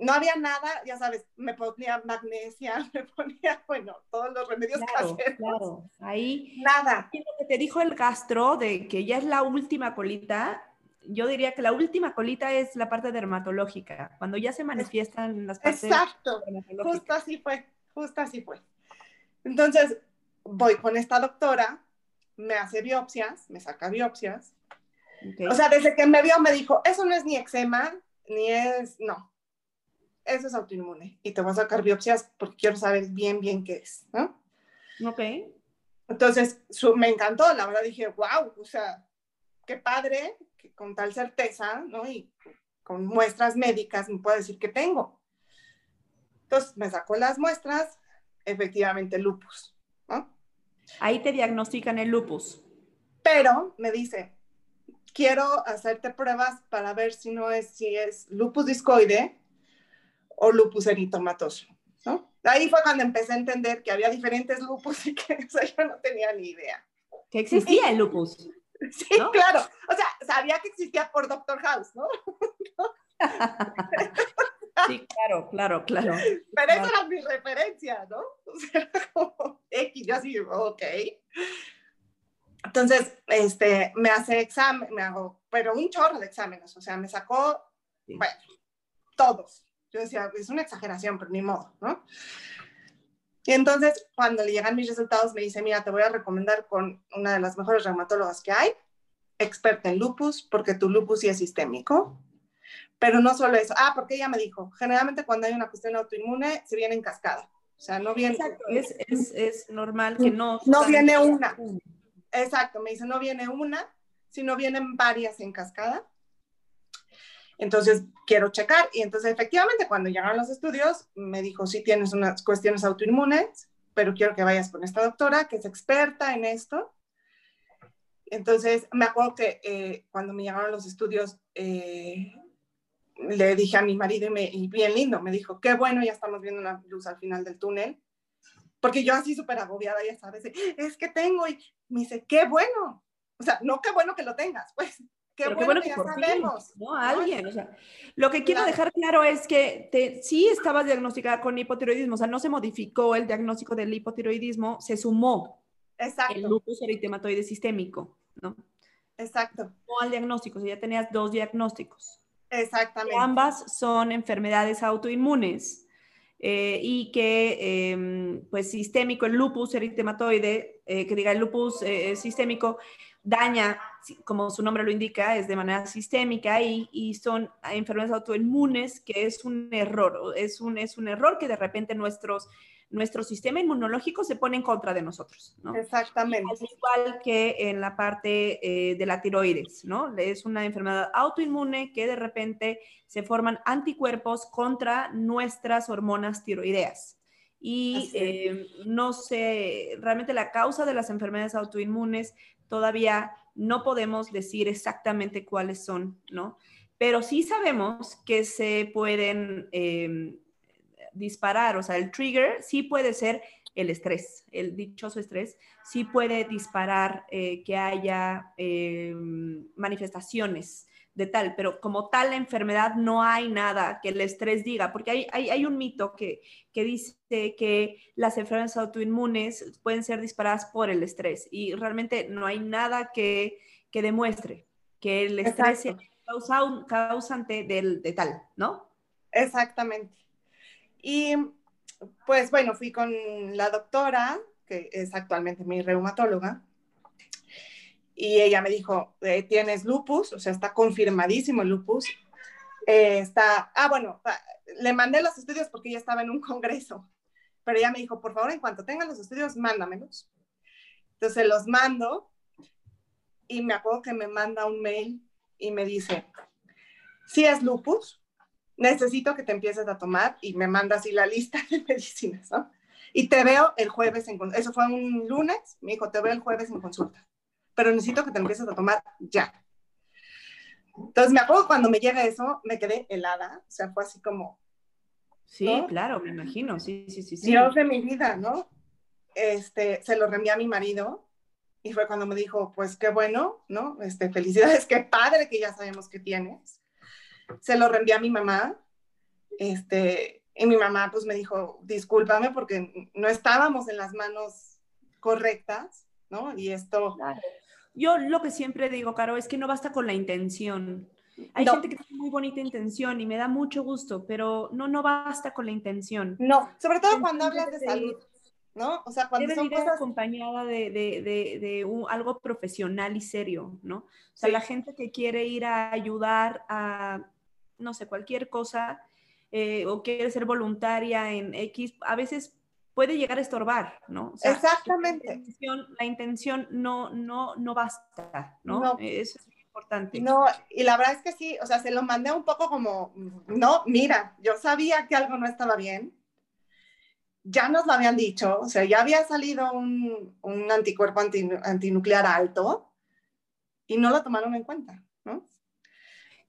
no había nada, ya sabes, me ponía magnesia, me ponía, bueno, todos los remedios claro, caseros. Claro, ahí. Nada. lo que te dijo el gastro de que ya es la última colita, yo diría que la última colita es la parte dermatológica, cuando ya se manifiestan las partes Exacto, justo así fue, justo así fue. Entonces, voy con esta doctora, me hace biopsias, me saca biopsias. O sea, desde que me vio me dijo, eso no es ni eczema, ni es, no, eso es autoinmune. Y te voy a sacar biopsias porque quiero saber bien, bien qué es, ¿no? Ok. Entonces, me encantó, la verdad dije, wow, o sea, qué padre que con tal certeza, ¿no? Y con muestras médicas me puede decir que tengo. Entonces me sacó las muestras, efectivamente lupus, ¿no? Ahí te diagnostican el lupus. Pero me dice, quiero hacerte pruebas para ver si no es, si es lupus discoide o lupus eritomatoso, ¿no? Ahí fue cuando empecé a entender que había diferentes lupus y que yo no tenía ni idea. Que existía el lupus. Sí, claro. O sea, sabía que existía por Doctor House, ¿no? sí, claro, claro, claro. Pero esa era mi referencia, ¿no? O sea, como X, yo así, ok. Entonces, este, me hace examen, me hago, pero un chorro de exámenes, o sea, me sacó, bueno, todos. Yo decía, es una exageración, pero ni modo, ¿no? Y entonces, cuando le llegan mis resultados, me dice, mira, te voy a recomendar con una de las mejores reumatólogas que hay, experta en lupus, porque tu lupus sí es sistémico. Pero no solo eso. Ah, porque ella me dijo, generalmente cuando hay una cuestión autoinmune, se viene en cascada. O sea, no viene. Exacto, es, es, es normal que no. No viene una. Exacto, me dice, no viene una, sino vienen varias en cascada. Entonces, quiero checar. Y entonces, efectivamente, cuando llegaron los estudios, me dijo, sí tienes unas cuestiones autoinmunes, pero quiero que vayas con esta doctora que es experta en esto. Entonces, me acuerdo que eh, cuando me llegaron los estudios, eh, le dije a mi marido, y, me, y, bien lindo, me dijo, qué bueno, ya estamos viendo una luz al final del túnel. Porque yo así súper agobiada, ya sabes, es que tengo, y me dice, qué bueno. O sea, no qué bueno que lo tengas, pues, Qué bueno, que, ya sabemos. ¿no? Alguien, o sea, lo que quiero dejar claro es que te, sí estabas diagnosticada con hipotiroidismo, o sea, no se modificó el diagnóstico del hipotiroidismo, se sumó Exacto. el lupus eritematoide sistémico, ¿no? Exacto. No al diagnóstico, o sea, ya tenías dos diagnósticos. Exactamente. ambas son enfermedades autoinmunes. Eh, y que em, pues sistémico, el lupus eritematoide, eh, que diga el lupus eh, sistémico, daña, como su nombre lo indica, es de manera sistémica y, y, son enfermedades autoinmunes, que es un error, es un, es un error que de repente nuestros, nuestro sistema inmunológico se pone en contra de nosotros, ¿no? Exactamente. Al igual que en la parte eh, de la tiroides, ¿no? Es una enfermedad autoinmune que de repente se forman anticuerpos contra nuestras hormonas tiroideas. Y eh, no sé, realmente la causa de las enfermedades autoinmunes todavía no podemos decir exactamente cuáles son, ¿no? Pero sí sabemos que se pueden em, disparar, o sea, el trigger sí puede ser el estrés, el dichoso estrés, sí puede disparar eh, que haya em, manifestaciones de tal, pero como tal la enfermedad no hay nada que el estrés diga, porque hay, hay, hay un mito que, que, dice que las enfermedades autoinmunes pueden ser disparadas por el estrés y realmente no hay nada que, que demuestre que el estrés sea causa, causante del, de tal, ¿no? Exactamente. Y pues bueno, fui con la doctora, que es actualmente mi reumatóloga, y ella me dijo, eh, tienes lupus, o sea, está confirmadísimo el lupus. Eh, está, ah, bueno, le mandé los estudios porque ella estaba en un congreso, pero ella me dijo, por favor, en cuanto tengan los estudios, mándamelos. Entonces los mando y me acuerdo que me manda un mail y me dice, si es lupus, necesito que te empieces a tomar y me manda así la lista de medicinas, ¿no? Y te veo el jueves en Eso fue un lunes, me dijo, te veo el jueves en consulta pero necesito que te empieces a tomar ya. Entonces me acuerdo cuando me llega eso, me quedé helada, o sea, fue así como... Sí, claro, me imagino, sí, sí, sí, sí. Dios de mi vida, ¿no? Este, se lo reenvié a mi marido y fue cuando me dijo, pues qué bueno, ¿no? Este, felicidades, qué padre que ya sabemos que tienes. Se lo reenvié a mi mamá, este, y mi mamá pues me dijo, discúlpame porque no estábamos en las manos correctas, ¿no? Y esto... Yo lo que siempre digo, Caro, es que no basta con la intención. Hay gente que tiene muy bonita intención y me da mucho gusto, pero no, no basta con la intención. No, sobre todo cuando hablas de salud, ¿no? O sea, cuando debe son cosas... acompañada de, de, de, de un, algo profesional y serio, ¿no? O sea, la gente que quiere ir a ayudar a, no sé, cualquier cosa, eh, o quiere ser voluntaria en X, a veces puede llegar a estorbar, ¿no? Exactamente. La intención, no, no, no basta, ¿no? Eso es importante. No, y la verdad es que sí, o sea, se lo mandé un poco como, no, mira, yo sabía que algo no estaba bien, ya nos lo habían dicho, o sea, ya había salido un, un anticuerpo antinuclear alto y no lo tomaron en cuenta,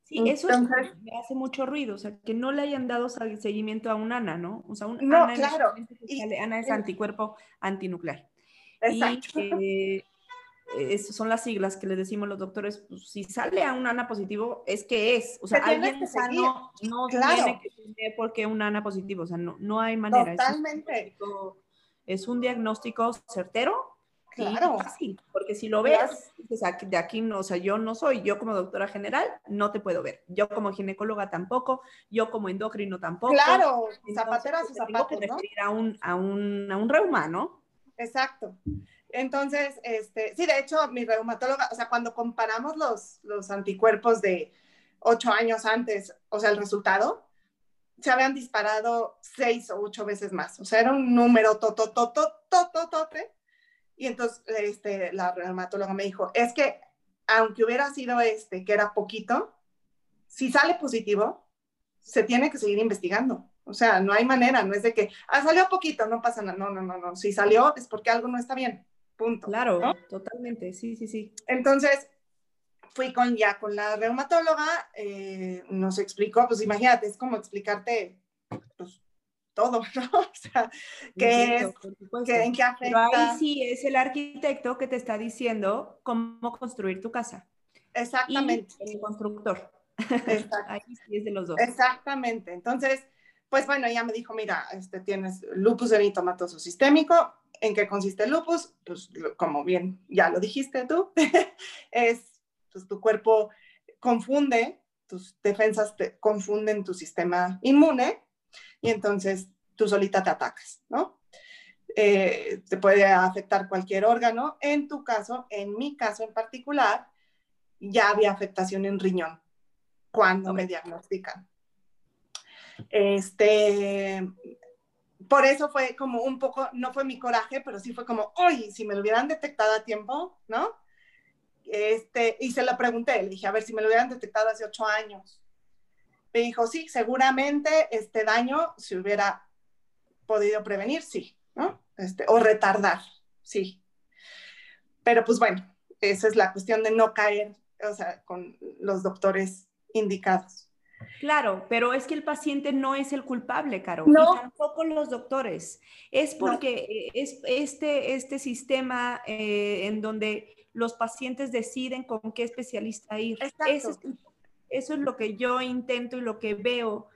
Sí, eso me hace mucho ruido, o sea, que no le hayan dado seguimiento a un ANA, ¿no? O sea, un no, claro. ANA es anticuerpo antinuclear. Exacto. Y eh, son las siglas que le decimos los doctores, pues, si sale a un ANA positivo, es que es. O sea, alguien sano no tiene que tener por qué un ANA positivo, o sea, no, no hay manera. Totalmente. es un diagnóstico certero Claro. porque si lo ves, de aquí no, o sea, yo no soy, yo como doctora general no te puedo ver, yo como ginecóloga tampoco, yo como endocrino tampoco. Claro, zapateras y zapatos, tengo que referir a un, a un, a un reuma, ¿no? Exacto. Entonces, este, sí, de hecho, mi reumatóloga, o sea, cuando comparamos los, los anticuerpos de ocho años antes, o sea, el resultado, se habían disparado seis o ocho veces más. O sea, era un número totototototote. Y entonces este, la reumatóloga me dijo, es que aunque hubiera sido este, que era poquito, si sale positivo, se tiene que seguir investigando. O sea, no hay manera, no es de que, ah, salió poquito, no pasa nada. No, no, no, no. Si salió es porque algo no está bien. Punto. Claro, totalmente, sí, sí, sí. Entonces, fui con ya con la reumatóloga, eh, nos explicó, pues imagínate, es como explicarte todo, ¿no? O sea, qué es, en qué afecta. Pero ahí sí es el arquitecto que te está diciendo cómo construir tu casa. Exactamente. Y el constructor. ahí sí es de los dos. Exactamente. Entonces, pues bueno, ella me dijo, mira, este, tienes lupus eritomatoso sistémico. ¿En qué consiste el lupus? Pues como bien ya lo dijiste tú, es pues, tu cuerpo confunde, tus defensas te confunden tu sistema inmune y entonces tú solita te atacas, ¿no? Eh, te puede afectar cualquier órgano. En tu caso, en mi caso en particular, ya había afectación en riñón cuando me diagnostican. Este, por eso fue como un poco, no fue mi coraje, pero sí fue como, oye, si me lo hubieran detectado a tiempo, ¿no? Este, y se lo pregunté, le dije, a ver, si me lo hubieran detectado hace ocho años. Me dijo, sí, seguramente este daño se hubiera podido prevenir, sí, ¿no? Este, o retardar, sí. Pero pues bueno, esa es la cuestión de no caer, o sea, con los doctores indicados. Claro, pero es que el paciente no es el culpable, Caro, no. y tampoco los doctores. Es porque es este, este sistema eh, en donde los pacientes deciden con qué especialista ir. Eso es, eso es lo que yo intento y lo que veo.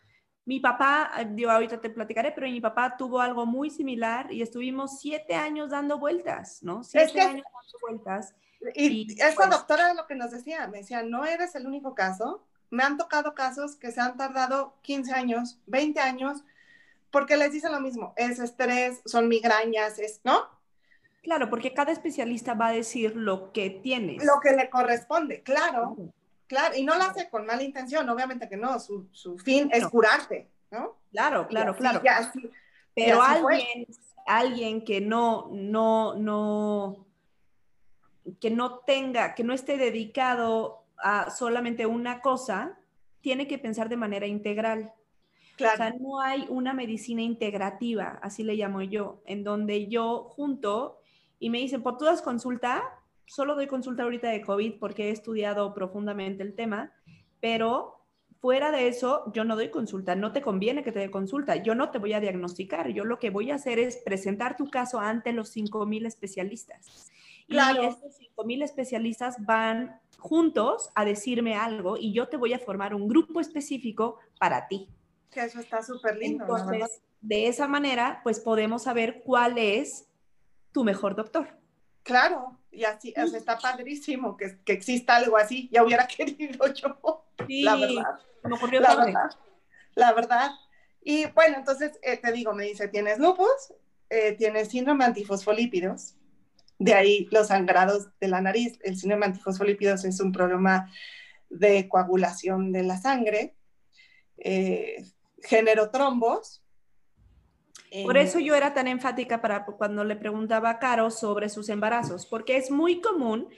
Mi papá, yo ahorita te platicaré, pero mi papá tuvo algo muy similar y estuvimos siete años dando vueltas, ¿no? Siete años dando vueltas. Y, y esa pues doctora lo que nos decía, me decía, no eres el único caso, me han tocado casos que se han tardado 15 años, 20 años, porque les dicen lo mismo, es estrés, son migrañas, es, ¿no? Claro, porque cada especialista va a decir lo que tienes. Lo que le corresponde, claro. Claro, y no lo hace con mala intención, obviamente que no, su, fin es curarte, ¿no? Claro, claro, claro. Pero alguien, alguien que no, no, no, que no tenga, que no esté dedicado a solamente una cosa, tiene que pensar de manera integral. Claro. O sea, no hay una medicina integrativa, así le llamo yo, en donde yo junto y me dicen, ¿por tú das consulta? Solo doy consulta ahorita de COVID porque he estudiado profundamente el tema, pero fuera de eso, yo no doy consulta, no te conviene que te dé consulta, yo no te voy a diagnosticar, yo lo que voy a hacer es presentar tu caso ante los 5.000 especialistas. Claro. Y estos 5.000 especialistas van juntos a decirme algo y yo te voy a formar un grupo específico para ti. Que eso está súper lindo. Entonces, de esa manera, pues podemos saber cuál es tu mejor doctor. Claro, y así, está padrísimo que, que, exista algo así. Ya hubiera querido yo, la verdad. la verdad, la verdad. Y bueno, entonces eh, te digo, me dice, tienes lupus, eh, tienes síndrome antifosfolípidos, de ahí los sangrados de la nariz. El síndrome antifosfolípidos es un problema de coagulación de la sangre, eh, género trombos, por eso yo era tan enfática para cuando le preguntaba a Caro sobre sus embarazos, porque es muy común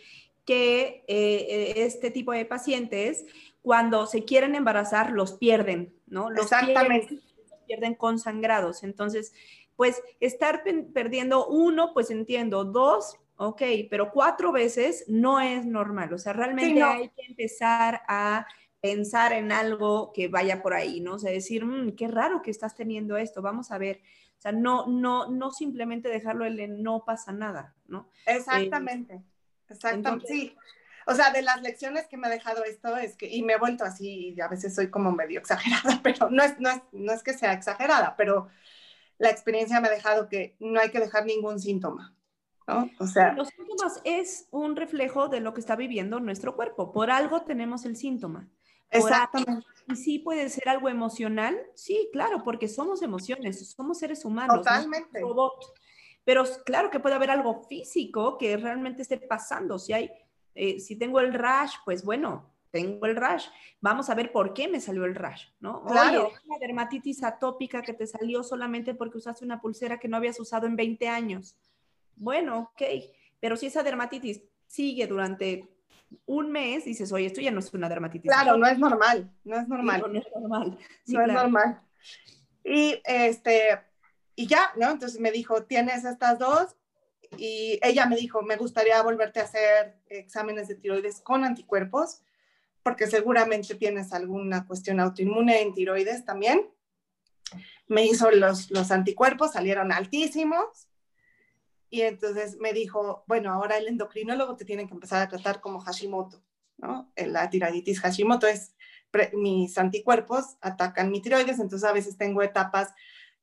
que eh, este tipo de pacientes, cuando se quieren embarazar, los pierden, ¿no? Los Exactamente. Pierden, pierden con sangrados. Entonces, pues estar perdiendo uno, pues entiendo, dos, ok, pero cuatro veces no es normal. O sea, realmente hay que empezar a pensar en algo que vaya por ahí, ¿no? O sea, decir, mm, qué raro que estás teniendo esto, vamos a ver. O sea, no, no, no simplemente dejarlo en no pasa nada, ¿no? Exactamente, exactamente, sí. O sea, de las lecciones que me ha dejado esto es que, y me he vuelto así, y a veces soy como medio exagerada, pero no es, no es, no es que sea exagerada, pero la experiencia me ha dejado que no hay que dejar ningún síntoma. ¿No? O sea, los síntomas es un reflejo de lo que está viviendo nuestro cuerpo. Por algo tenemos el síntoma. Exactamente. Y sí puede ser algo emocional, sí, claro, porque somos emociones, somos seres humanos. Totalmente. Pero claro que puede haber algo físico que realmente esté pasando. Si hay, eh, si tengo el rash, pues bueno, tengo el rash. Vamos a ver por qué me salió el rash, ¿no? Claro. Oye, una dermatitis atópica que te salió solamente porque usaste una pulsera que no habías usado en 20 años. Bueno, ok, pero si esa dermatitis sigue durante un mes, dices, oye, esto ya no es una dermatitis. Claro, no es normal, no es normal. no, no es normal. Sí, no es normal. Y este, y ya, ¿no? Entonces me dijo, tienes estas dos. Y ella me dijo, me gustaría volverte a hacer exámenes de tiroides con anticuerpos, porque seguramente tienes alguna cuestión autoinmune en tiroides también. Me hizo los, los anticuerpos, salieron altísimos. Y entonces me dijo, bueno, ahora el endocrinólogo te tiene que empezar a tratar como Hashimoto, ¿no? La tiroiditis Hashimoto es, pre- mis anticuerpos atacan mi tiroides, entonces a veces tengo etapas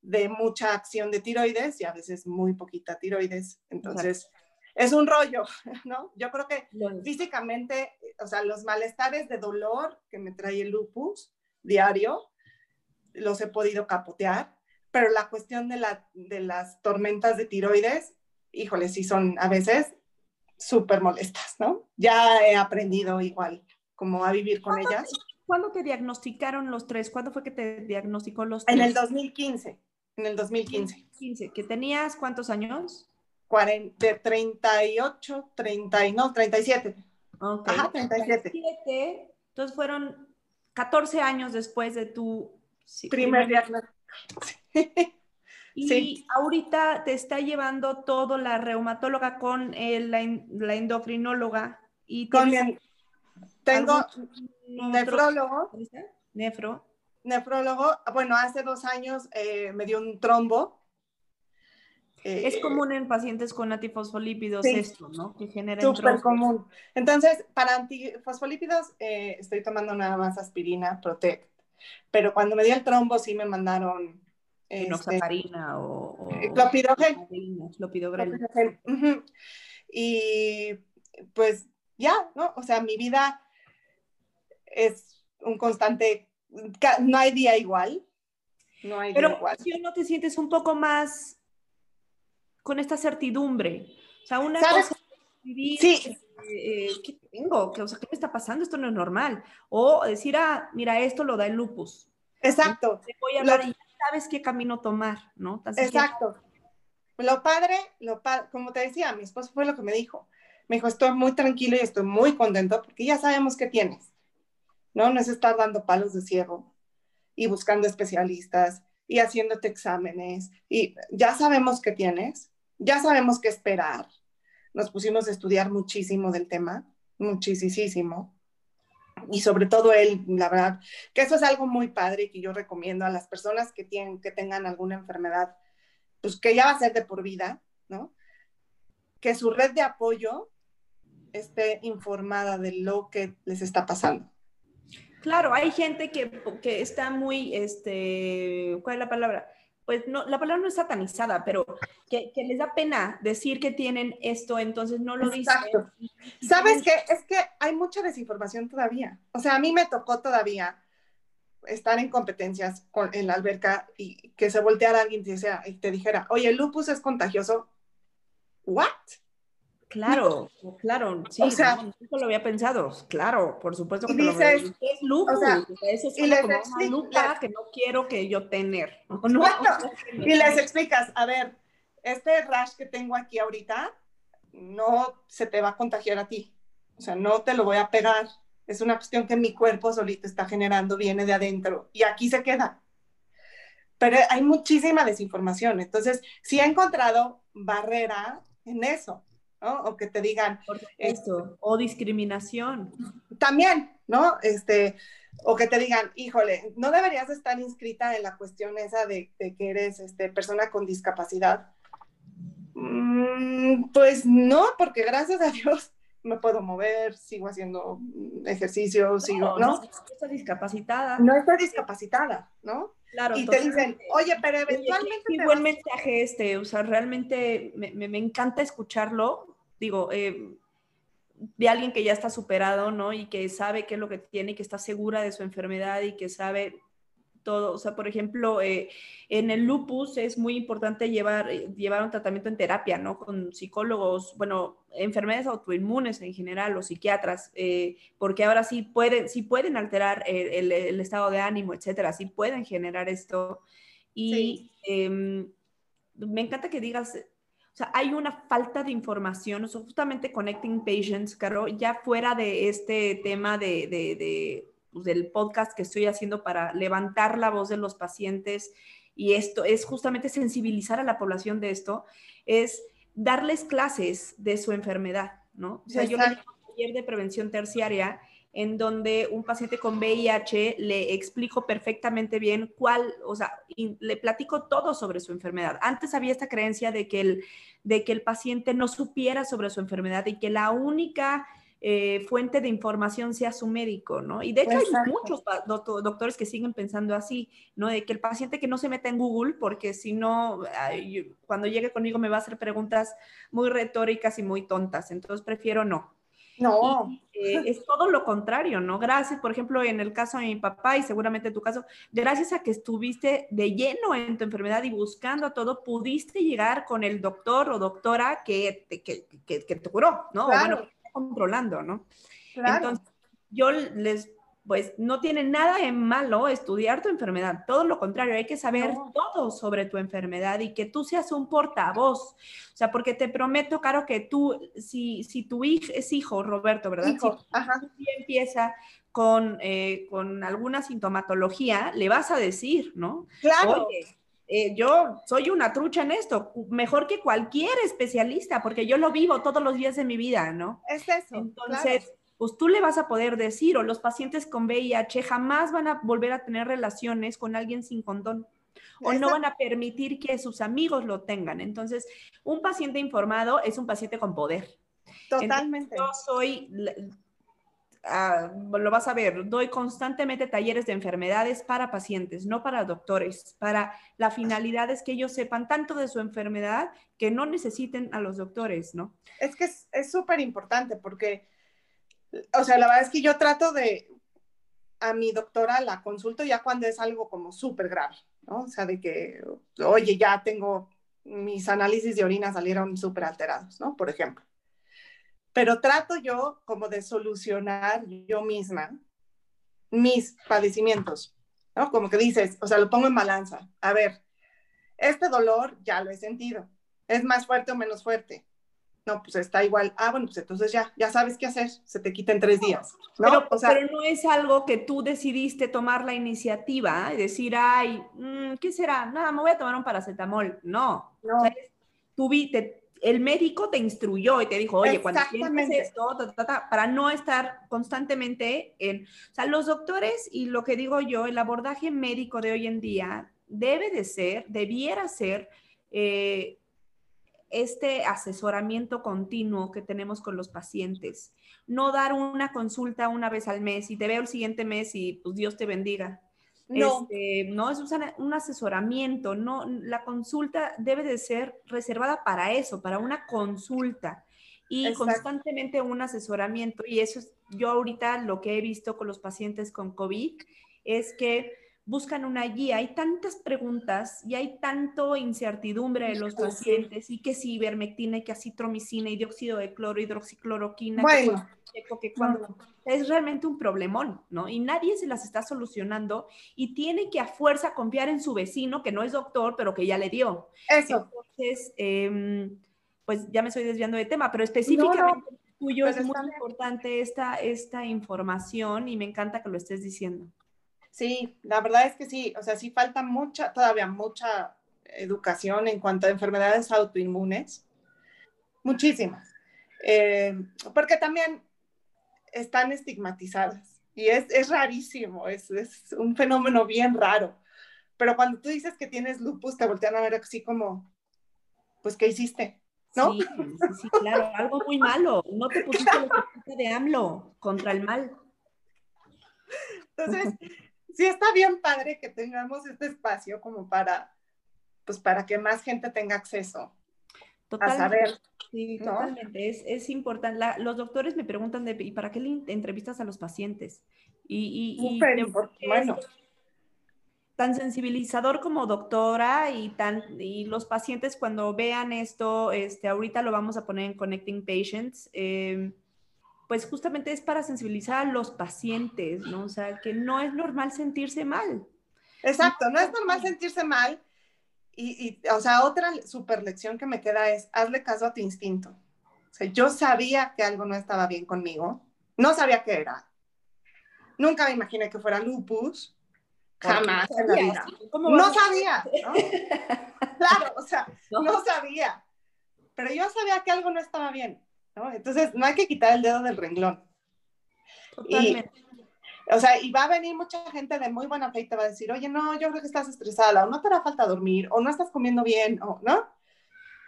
de mucha acción de tiroides y a veces muy poquita tiroides. Entonces, es un rollo, ¿no? Yo creo que físicamente, o sea, los malestares de dolor que me trae el lupus diario, los he podido capotear, pero la cuestión de, la, de las tormentas de tiroides, híjole, sí son a veces súper molestas, ¿no? Ya he aprendido igual como a vivir con ellas. ¿Cuándo te diagnosticaron los tres? ¿Cuándo fue que te diagnosticó los tres? En el 2015, en el 2015, 15. ¿Que tenías cuántos años? 40, de 38, 30, y no, 37. Ok. Ajá, 37. 37. Entonces fueron 14 años después de tu sí, Primer diagnóstico. Y sí. ahorita te está llevando todo la reumatóloga con la, en- la endocrinóloga. Y Con mi- tengo nefrólogo, Nefro. nefrólogo, bueno, hace dos años eh, me dio un trombo. Eh, Es común en pacientes con antifosfolípidos Sí. esto, ¿no? Que generan Súper común. Entonces, para antifosfolípidos eh, estoy tomando nada más aspirina, Protect. Pero cuando me dio el trombo sí me mandaron Enoxaparina o, o eh, clopidogrel. clopidogrel, clopidogrel. Y pues ya, ¿no? O sea, mi vida es un constante, no hay día igual. No hay día Pero igual. si no te sientes un poco más con esta certidumbre. O sea, una ¿Sabes? cosa vivir, Sí. eh, eh, ¿qué tengo? ¿Qué, o sea, ¿qué me está pasando? Esto no es normal. O decir, ah, mira, esto lo da el lupus. Exacto, voy a Lo- sabes qué camino tomar, ¿no? Exacto. Lo padre, lo pa- como te decía, mi esposo fue lo que me dijo. Me dijo, estoy muy tranquilo y estoy muy contento porque ya sabemos qué tienes. ¿No? No es estar dando palos de ciego y buscando especialistas y haciéndote exámenes. Y ya sabemos qué tienes, ya sabemos qué esperar. Nos pusimos a estudiar muchísimo del tema, muchísimo. Y sobre todo él, la verdad, que eso es algo muy padre y que yo recomiendo a las personas que, tienen, que tengan alguna enfermedad, pues que ya va a ser de por vida, ¿no? Que su red de apoyo esté informada de lo que les está pasando. Claro, hay gente que, que está muy, este, ¿cuál es la palabra? Pues no, la palabra no es satanizada, pero que, que les da pena decir que tienen esto, entonces no lo dicen. Exacto. Y ¿Sabes qué? Es que hay mucha desinformación todavía. O sea, a mí me tocó todavía estar en competencias con, en la alberca y que se volteara alguien y te, dijera- y te dijera, oye, el lupus es contagioso. ¿What? Claro, claro, sí, O sea- no, nunca lo había pensado, claro, por supuesto que te lo dices, veo. ¿Qué es lupus? o sea, O sea, eso y les como una lupa les- que no quiero que yo tener. ¿no? Claro, Y les explicas, a ver, este rash que tengo aquí ahorita no se te va a contagiar a ti. O sea, no te lo voy a pegar. Es una cuestión que mi cuerpo solito está generando, viene de adentro y aquí se queda. Pero hay muchísima desinformación. Entonces, sí he encontrado barrera en eso, ¿no? O que te digan, Por supuesto, o discriminación. también, ¿no? Este, o que te digan, híjole, no deberías estar inscrita en la cuestión esa de, de que eres este, persona con discapacidad. Mm, pues no, porque gracias a Dios me puedo mover, sigo haciendo ejercicio, sigo, ¿no? No, está discapacitada. No estoy discapacitada, ¿no? Claro, Y te dicen, oye, pero Oye, qué- eventualmente qué te buen vas- mensaje este, o sea, realmente me, me- me encanta escucharlo, digo, eh, de alguien que ya está superado, ¿no? Y que sabe qué es lo que tiene, y que está segura de su enfermedad y que sabe todo, o sea, por ejemplo, eh, en el lupus es muy importante llevar, eh, llevar un tratamiento en terapia, ¿no? Con psicólogos, bueno, enfermedades autoinmunes en general, o psiquiatras, eh, porque ahora sí pueden, sí pueden alterar el, el, estado de ánimo, etcétera, sí pueden generar esto. Y em, me encanta que digas, o sea, hay una falta de información, o sea, justamente Connecting Patients, Caro, ya fuera de este tema de, de, de pues, del podcast que estoy haciendo para levantar la voz de los pacientes y esto es justamente sensibilizar a la población de esto, es darles clases de su enfermedad, ¿no? O sea, yo le un taller de prevención terciaria en donde un paciente con VIH le explico perfectamente bien cuál, o sea, le platico todo sobre su enfermedad. Antes había esta creencia de que el, de que el paciente no supiera sobre su enfermedad y que la única eh, fuente de información sea su médico, ¿no? Y de hecho hay muchos doctores que siguen pensando así, ¿no? De que el paciente que no se meta en Google, porque si no, cuando llegue conmigo me va a hacer preguntas muy retóricas y muy tontas, entonces prefiero no. No. Eh, es todo lo contrario, ¿no? Gracias, por ejemplo, en el caso de mi papá y seguramente en tu caso, gracias a que estuviste de lleno en tu enfermedad y buscando todo, pudiste llegar con el doctor o doctora que, que, que, te curó, ¿no? Claro. bueno, controlando, ¿no? Claro. Entonces, yo les pues no tiene nada en malo estudiar tu enfermedad, todo lo contrario, hay que saber todo sobre tu enfermedad y que tú seas un portavoz. O sea, porque te prometo, Caro, que tú, si, si tu hijo es hijo, Roberto, ¿verdad? Hijo, si ajá. empieza con, eh, con alguna sintomatología, le vas a decir, ¿no? Claro. Oye, eh, yo soy una trucha en esto, mejor que cualquier especialista, porque yo lo vivo todos los días de mi vida, ¿no? Es eso. Entonces, claro pues tú le vas a poder decir, o los pacientes con VIH jamás van a volver a tener relaciones con alguien sin condón, o no van a permitir que sus amigos lo tengan. Entonces, un paciente informado es un paciente con poder. Totalmente. yo soy, uh, lo vas a ver, doy constantemente talleres de enfermedades para pacientes, no para doctores, para la finalidad es que ellos sepan tanto de su enfermedad que no necesiten a los doctores, ¿no? Es que es súper importante porque o sea, la verdad es que yo trato de, a mi doctora la consulto ya cuando es algo como súper grave, ¿no? O sea, de que, oye, ya tengo, mis análisis de orina salieron súper alterados, ¿no? Por ejemplo. Pero trato yo como de solucionar yo misma mis padecimientos, ¿no? Como que dices, o sea, lo pongo en balanza. A ver, este dolor ya lo he sentido. ¿Es más fuerte o menos fuerte? No, pues está igual. Ah, bueno, pues entonces ya, ya sabes qué hacer, se te quita en tres días. ¿no? Pero, o sea, pero no es algo que tú decidiste tomar la iniciativa y decir, ay, mm, ¿qué será? Nada, me voy a tomar un paracetamol. No. no. O sea, tú te, el médico te instruyó y te dijo, oye, cuando esto, ta, ta, ta, para no estar constantemente en... O sea, los doctores y lo que digo yo, el abordaje médico de hoy en día debe de ser, debiera ser... Eh, este asesoramiento continuo que tenemos con los pacientes. No dar una consulta una vez al mes y te veo el siguiente mes y pues Dios te bendiga. No, este, no es un asesoramiento, no, la consulta debe de ser reservada para eso, para una consulta y Exacto. constantemente un asesoramiento. Y eso es, yo ahorita lo que he visto con los pacientes con COVID es que buscan una guía. Hay tantas preguntas y hay tanto incertidumbre de los pacientes y que si ivermectina y que acitromicina y dióxido de cloro, hidroxicloroquina, bueno, que, cuando es realmente un problemón, ¿no? Y nadie se las está solucionando y tiene que a fuerza confiar en su vecino, que no es doctor, pero que ya le dio. Eso. Entonces, eh, pues ya me estoy desviando de tema, pero específicamente no, no. tuyo es muy importante esta, esta información y me encanta que lo estés diciendo. Sí, la verdad es que sí, o sea, sí falta mucha, todavía mucha educación en cuanto a enfermedades autoinmunes, muchísimas, eh, porque también están estigmatizadas y es, es rarísimo, es, es, un fenómeno bien raro, pero cuando tú dices que tienes lupus te voltean a ver así como, pues, ¿qué hiciste? ¿No? Sí, sí, sí, claro, algo muy malo, no te pusiste la de AMLO contra el mal. Entonces, sí está bien padre que tengamos este espacio como para, pues para que más gente tenga acceso totalmente, a saber. Sí, ¿no? totalmente. Es, es importante. La, los doctores me preguntan de, ¿y para qué le entrevistas a los pacientes? Y, y, Súper y importante. Bueno. tan sensibilizador como doctora y, tan, y los pacientes cuando vean esto, este, ahorita lo vamos a poner en Connecting Patients, em, pues justamente es para sensibilizar a los pacientes, ¿no? O sea, que no es normal sentirse mal. Exacto, no es normal sentirse mal. Y, y, o sea, otra super lección que me queda es, hazle caso a tu instinto. O sea, yo sabía que algo no estaba bien conmigo, no sabía qué era. Nunca me imaginé que fuera lupus, Jamás en la vida. No sabía, ¿no? claro, o sea, no. sabía. Pero yo sabía que algo no estaba bien, ¿no? Entonces, no hay que quitar el dedo del renglón. Totalmente. o sea, y va a venir mucha gente de muy buena fe y te va a decir, oye, no, yo creo que estás estresada, o no te hará falta dormir, o no estás comiendo bien, o, ¿no?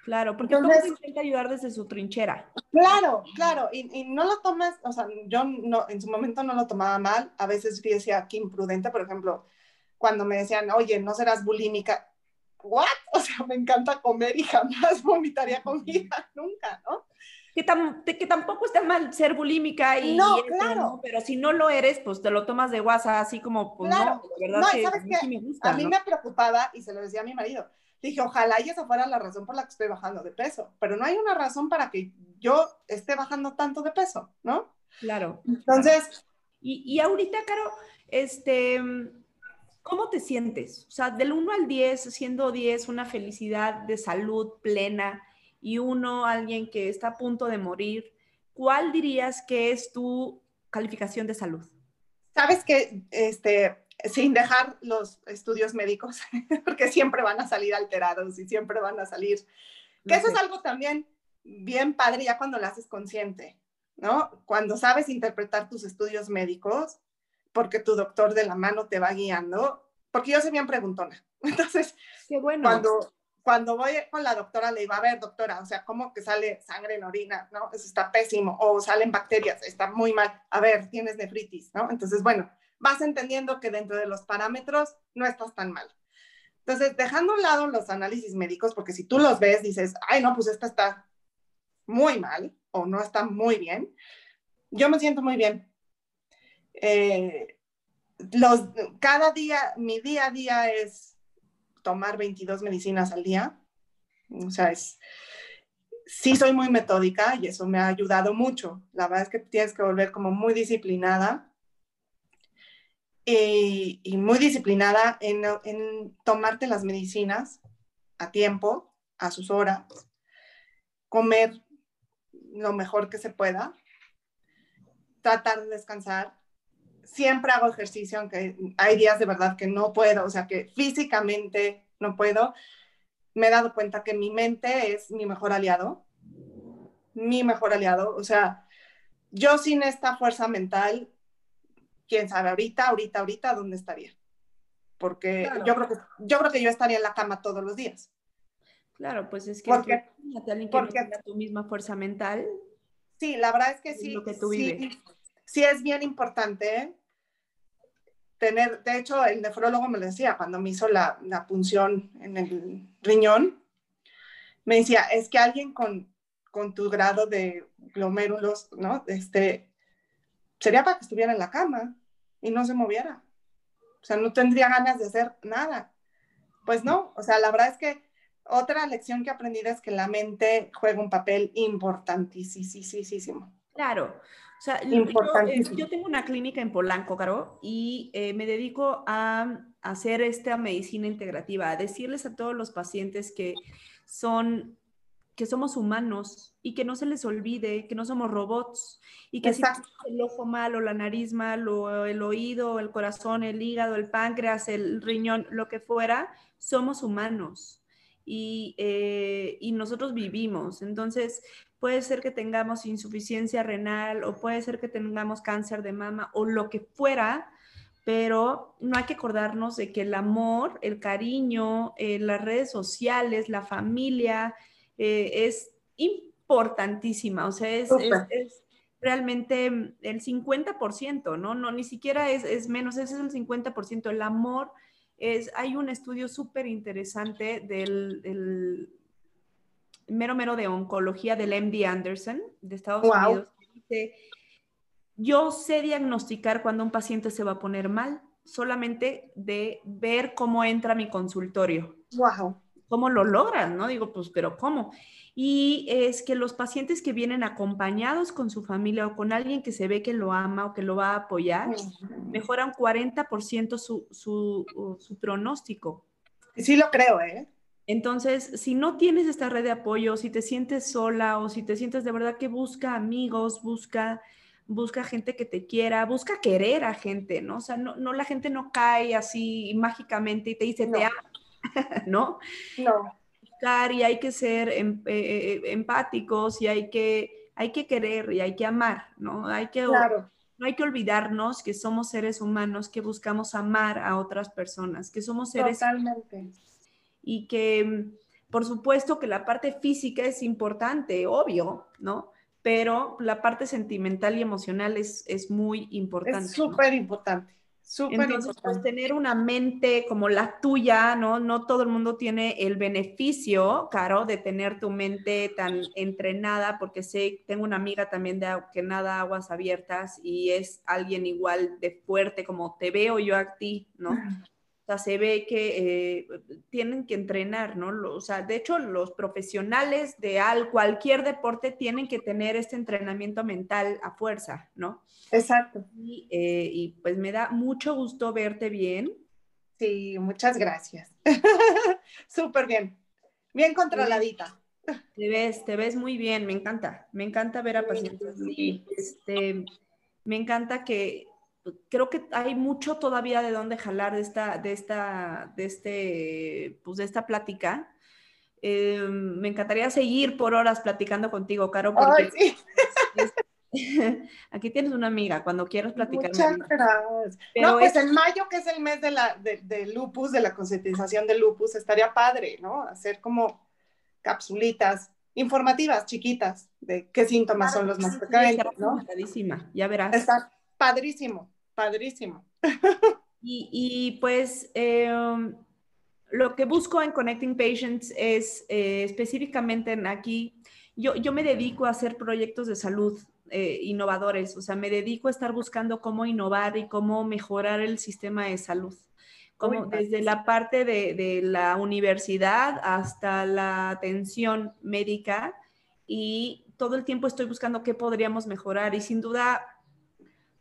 Claro, porque Entonces, intenta ayudar desde su trinchera. Claro, claro, y, y, no lo tomas, o sea, yo no, en su momento no lo tomaba mal, a veces decía que imprudente, por ejemplo, cuando me decían, oye, no serás bulímica. ¿What? O sea, me encanta comer y jamás vomitaría comida, nunca, ¿no? Que, que, tampoco está mal ser bulímica y no, claro. pero si no lo eres, pues te lo tomas de guasa, así como, pues claro. no, de verdad no, ¿sabes a mí, sí me, gusta, a mí me preocupaba y se lo decía a mi marido. Dije, ojalá y esa fuera la razón por la que estoy bajando de peso, pero no hay una razón para que yo esté bajando tanto de peso, ¿no? Claro. Entonces. Y, y ahorita, Caro, este, ¿Cómo te sientes? O sea, del 1 al 10, siendo 10 una felicidad de salud plena y uno alguien que está a punto de morir, ¿cuál dirías que es tu calificación de salud? Sabes que, este, sin dejar los estudios médicos, porque siempre van a salir alterados y siempre van a salir, que eso es algo también bien padre ya cuando lo haces consciente, ¿no? Cuando sabes interpretar tus estudios médicos, porque tu doctor de la mano te va guiando, porque yo soy bien preguntona. Entonces, Qué bueno. cuando, cuando voy con la doctora, le digo, a ver, doctora, o sea, ¿cómo que sale sangre en orina? ¿No? Eso está pésimo. O salen bacterias, está muy mal. A ver, tienes nefritis, ¿no? Entonces, bueno, vas entendiendo que dentro de los parámetros no estás tan mal. Entonces, dejando a un lado los análisis médicos, porque si tú los ves, dices, ay, no, pues esta está muy mal o no está muy bien, yo me siento muy bien. Eh, los, cada día, mi día a día es tomar 22 medicinas al día. O sea, es, sí soy muy metódica y eso me ha ayudado mucho. La verdad es que tienes que volver como muy disciplinada y, y muy disciplinada en, en, tomarte las medicinas a tiempo, a sus horas, comer lo mejor que se pueda, tratar de descansar siempre hago ejercicio, aunque hay días de verdad que no puedo, o sea, que físicamente no puedo. Me he dado cuenta que mi mente es mi mejor aliado, mi mejor aliado. O sea, yo sin esta fuerza mental, quién sabe, ahorita, ahorita, ahorita, ¿dónde estaría? Porque yo, creo que, yo creo que yo estaría en la cama todos los días. Claro, pues es que porque, porque tu misma fuerza mental. Sí, la verdad es que sí. Lo que tú vives sí es bien importante tener, de hecho, el nefrólogo me lo decía cuando me hizo la, la punción en el riñón, me decía, es que alguien con, con tu grado de glomérulos, ¿no? Este, sería para que estuviera en la cama y no se moviera. O sea, no tendría ganas de hacer nada. Pues no, o sea, la verdad es que otra lección que he aprendido es que la mente juega un papel importantísimo. Claro, sea, eh, yo, tengo una clínica en Polanco, Caro, y eh, me dedico a hacer esta medicina integrativa, a decirles a todos los pacientes que son que somos humanos y que no se les olvide que no somos robots y que si el ojo malo, la nariz malo, el oído, el corazón, el hígado, el páncreas, el riñón, lo que fuera, somos humanos y, eh, y nosotros vivimos. Entonces, puede ser que tengamos insuficiencia renal o puede ser que tengamos cáncer de mama o lo que fuera, pero no hay que acordarnos de que el amor, el cariño, eh, las redes sociales, la familia eh, es importantísima, o sea, es, realmente el 50%, ¿no? no ni siquiera es, es menos, ese es el 50%. El amor es, hay un estudio súper interesante del mero mero de oncología del MD Anderson de Estados Unidos. Dice, yo sé diagnosticar cuando un paciente se va a poner mal solamente de ver cómo entra mi consultorio. Wow. ¿Cómo lo logran? ¿No? Digo, pues, pero ¿cómo? Y es que los pacientes que vienen acompañados con su familia o con alguien que se ve que lo ama o que lo va a apoyar, mejoran 40% su, su, su pronóstico. Sí lo creo, ¿eh? Entonces, si no tienes esta red de apoyo, si te sientes sola o si te sientes de verdad que busca amigos, busca busca gente que te quiera, busca querer a gente, ¿no? O sea, no, no la gente no cae así mágicamente y te dice te amo, ¿no? No. Buscar y hay que ser em, eh, eh, empáticos y hay que, hay que querer y hay que amar, ¿no? Hay que, claro. No hay que olvidarnos que somos seres humanos, que buscamos amar a otras personas, que somos seres... Totalmente. Y que, por supuesto, que la parte física es importante, obvio, ¿no? pero la parte sentimental y emocional es, es muy importante. Es súper importante. Súper Entonces, pues tener una mente como la tuya, ¿no? No todo el mundo tiene el beneficio, Caro, de tener tu mente tan entrenada, porque sé, tengo una amiga también de que nada aguas abiertas y es alguien igual de fuerte como te veo yo a ti, ¿no? O sea, se ve que eh, tienen que entrenar, ¿no? O sea, de hecho, los profesionales de al, cualquier deporte tienen que tener este entrenamiento mental a fuerza, ¿no? Exacto. Y, eh, y pues me da mucho gusto verte bien. Sí, muchas gracias. Súper bien. Bien controladita. Te ves, te ves muy bien, me encanta. Me encanta ver a pacientes así. Este, me encanta que creo que hay mucho todavía de dónde jalar de esta, de esta, de este, pues de esta plática. Eh, me encantaría seguir por horas platicando contigo, Caro, porque Ay, sí. aquí tienes una amiga, cuando quieras platicar. Muchas gracias. Pero no, pues es- en mayo, que es el mes de, la, de, de lupus, de la concientización del lupus, estaría padre, ¿no? Hacer como capsulitas informativas, chiquitas, de qué síntomas son los más frecuentes, ¿no? Ya verás. Está padrísimo, padrísimo. Y, y, pues eh, lo que busco en Connecting Patients es eh, específicamente en aquí, yo, yo me dedico a hacer proyectos de salud eh, innovadores, o sea, me dedico a estar buscando cómo innovar y cómo mejorar el sistema de salud. Como desde la parte de, de la universidad hasta la atención médica y todo el tiempo estoy buscando qué podríamos mejorar y sin duda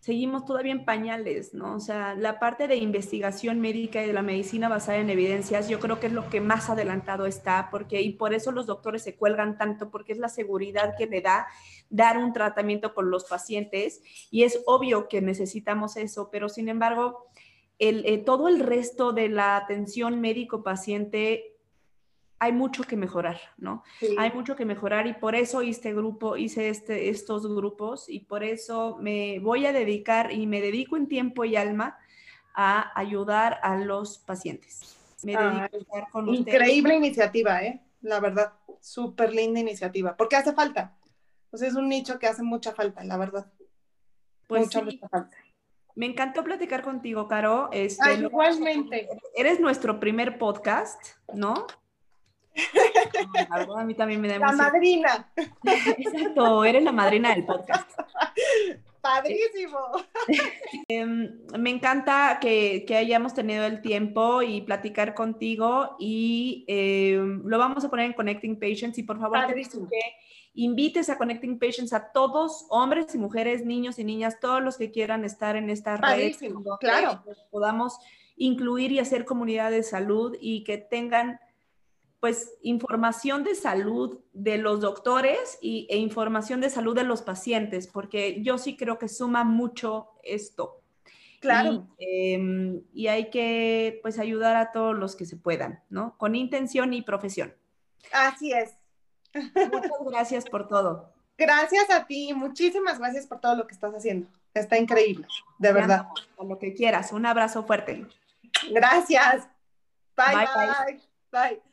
seguimos todavía en pañales, ¿no? O sea, la parte de investigación médica y de la medicina basada en evidencias, yo creo que es lo que más adelantado está, porque y por eso los doctores se cuelgan tanto, porque es la seguridad que le da dar un tratamiento con los pacientes y es obvio que necesitamos eso, pero sin embargo, el, eh, todo el resto de la atención médico-paciente hay mucho que mejorar, ¿no? Sí. Hay mucho que mejorar y por eso hice grupo, hice este, estos grupos y por eso me voy a dedicar y me dedico en tiempo y alma a ayudar a los pacientes. Me dedico a estar con ustedes. Increíble iniciativa, ¿eh? La verdad, súper linda iniciativa, porque hace falta. Pues es un nicho que hace mucha falta, la verdad. Pues mucha, sí, mucha falta. me encantó platicar contigo, Caro. Este, Ay, igualmente. eres nuestro primer podcast, ¿no? A mí también me da La emoción. madrina. Exacto, eres la madrina del podcast. Padrísimo. Em, me encanta que, que hayamos tenido el tiempo y platicar contigo y em, lo vamos a poner en Connecting Patients y por favor te que invites a Connecting Patients a todos, hombres y mujeres, niños y niñas, todos los que quieran estar en esta red, Padrísimo, donde claro. podamos incluir y hacer comunidad de salud y que tengan pues información de salud de los doctores y, e información de salud de los pacientes, porque yo sí creo que suma mucho esto. Claro. Y, eh, y, hay que pues ayudar a todos los que se puedan, ¿no? Con intención y profesión. Así es. Muchas gracias por todo. Gracias a ti, muchísimas gracias por todo lo que estás haciendo. Está increíble, de verdad. Con lo que quieras. Un abrazo fuerte. Gracias. Bye, Bye, bye. Bye. bye.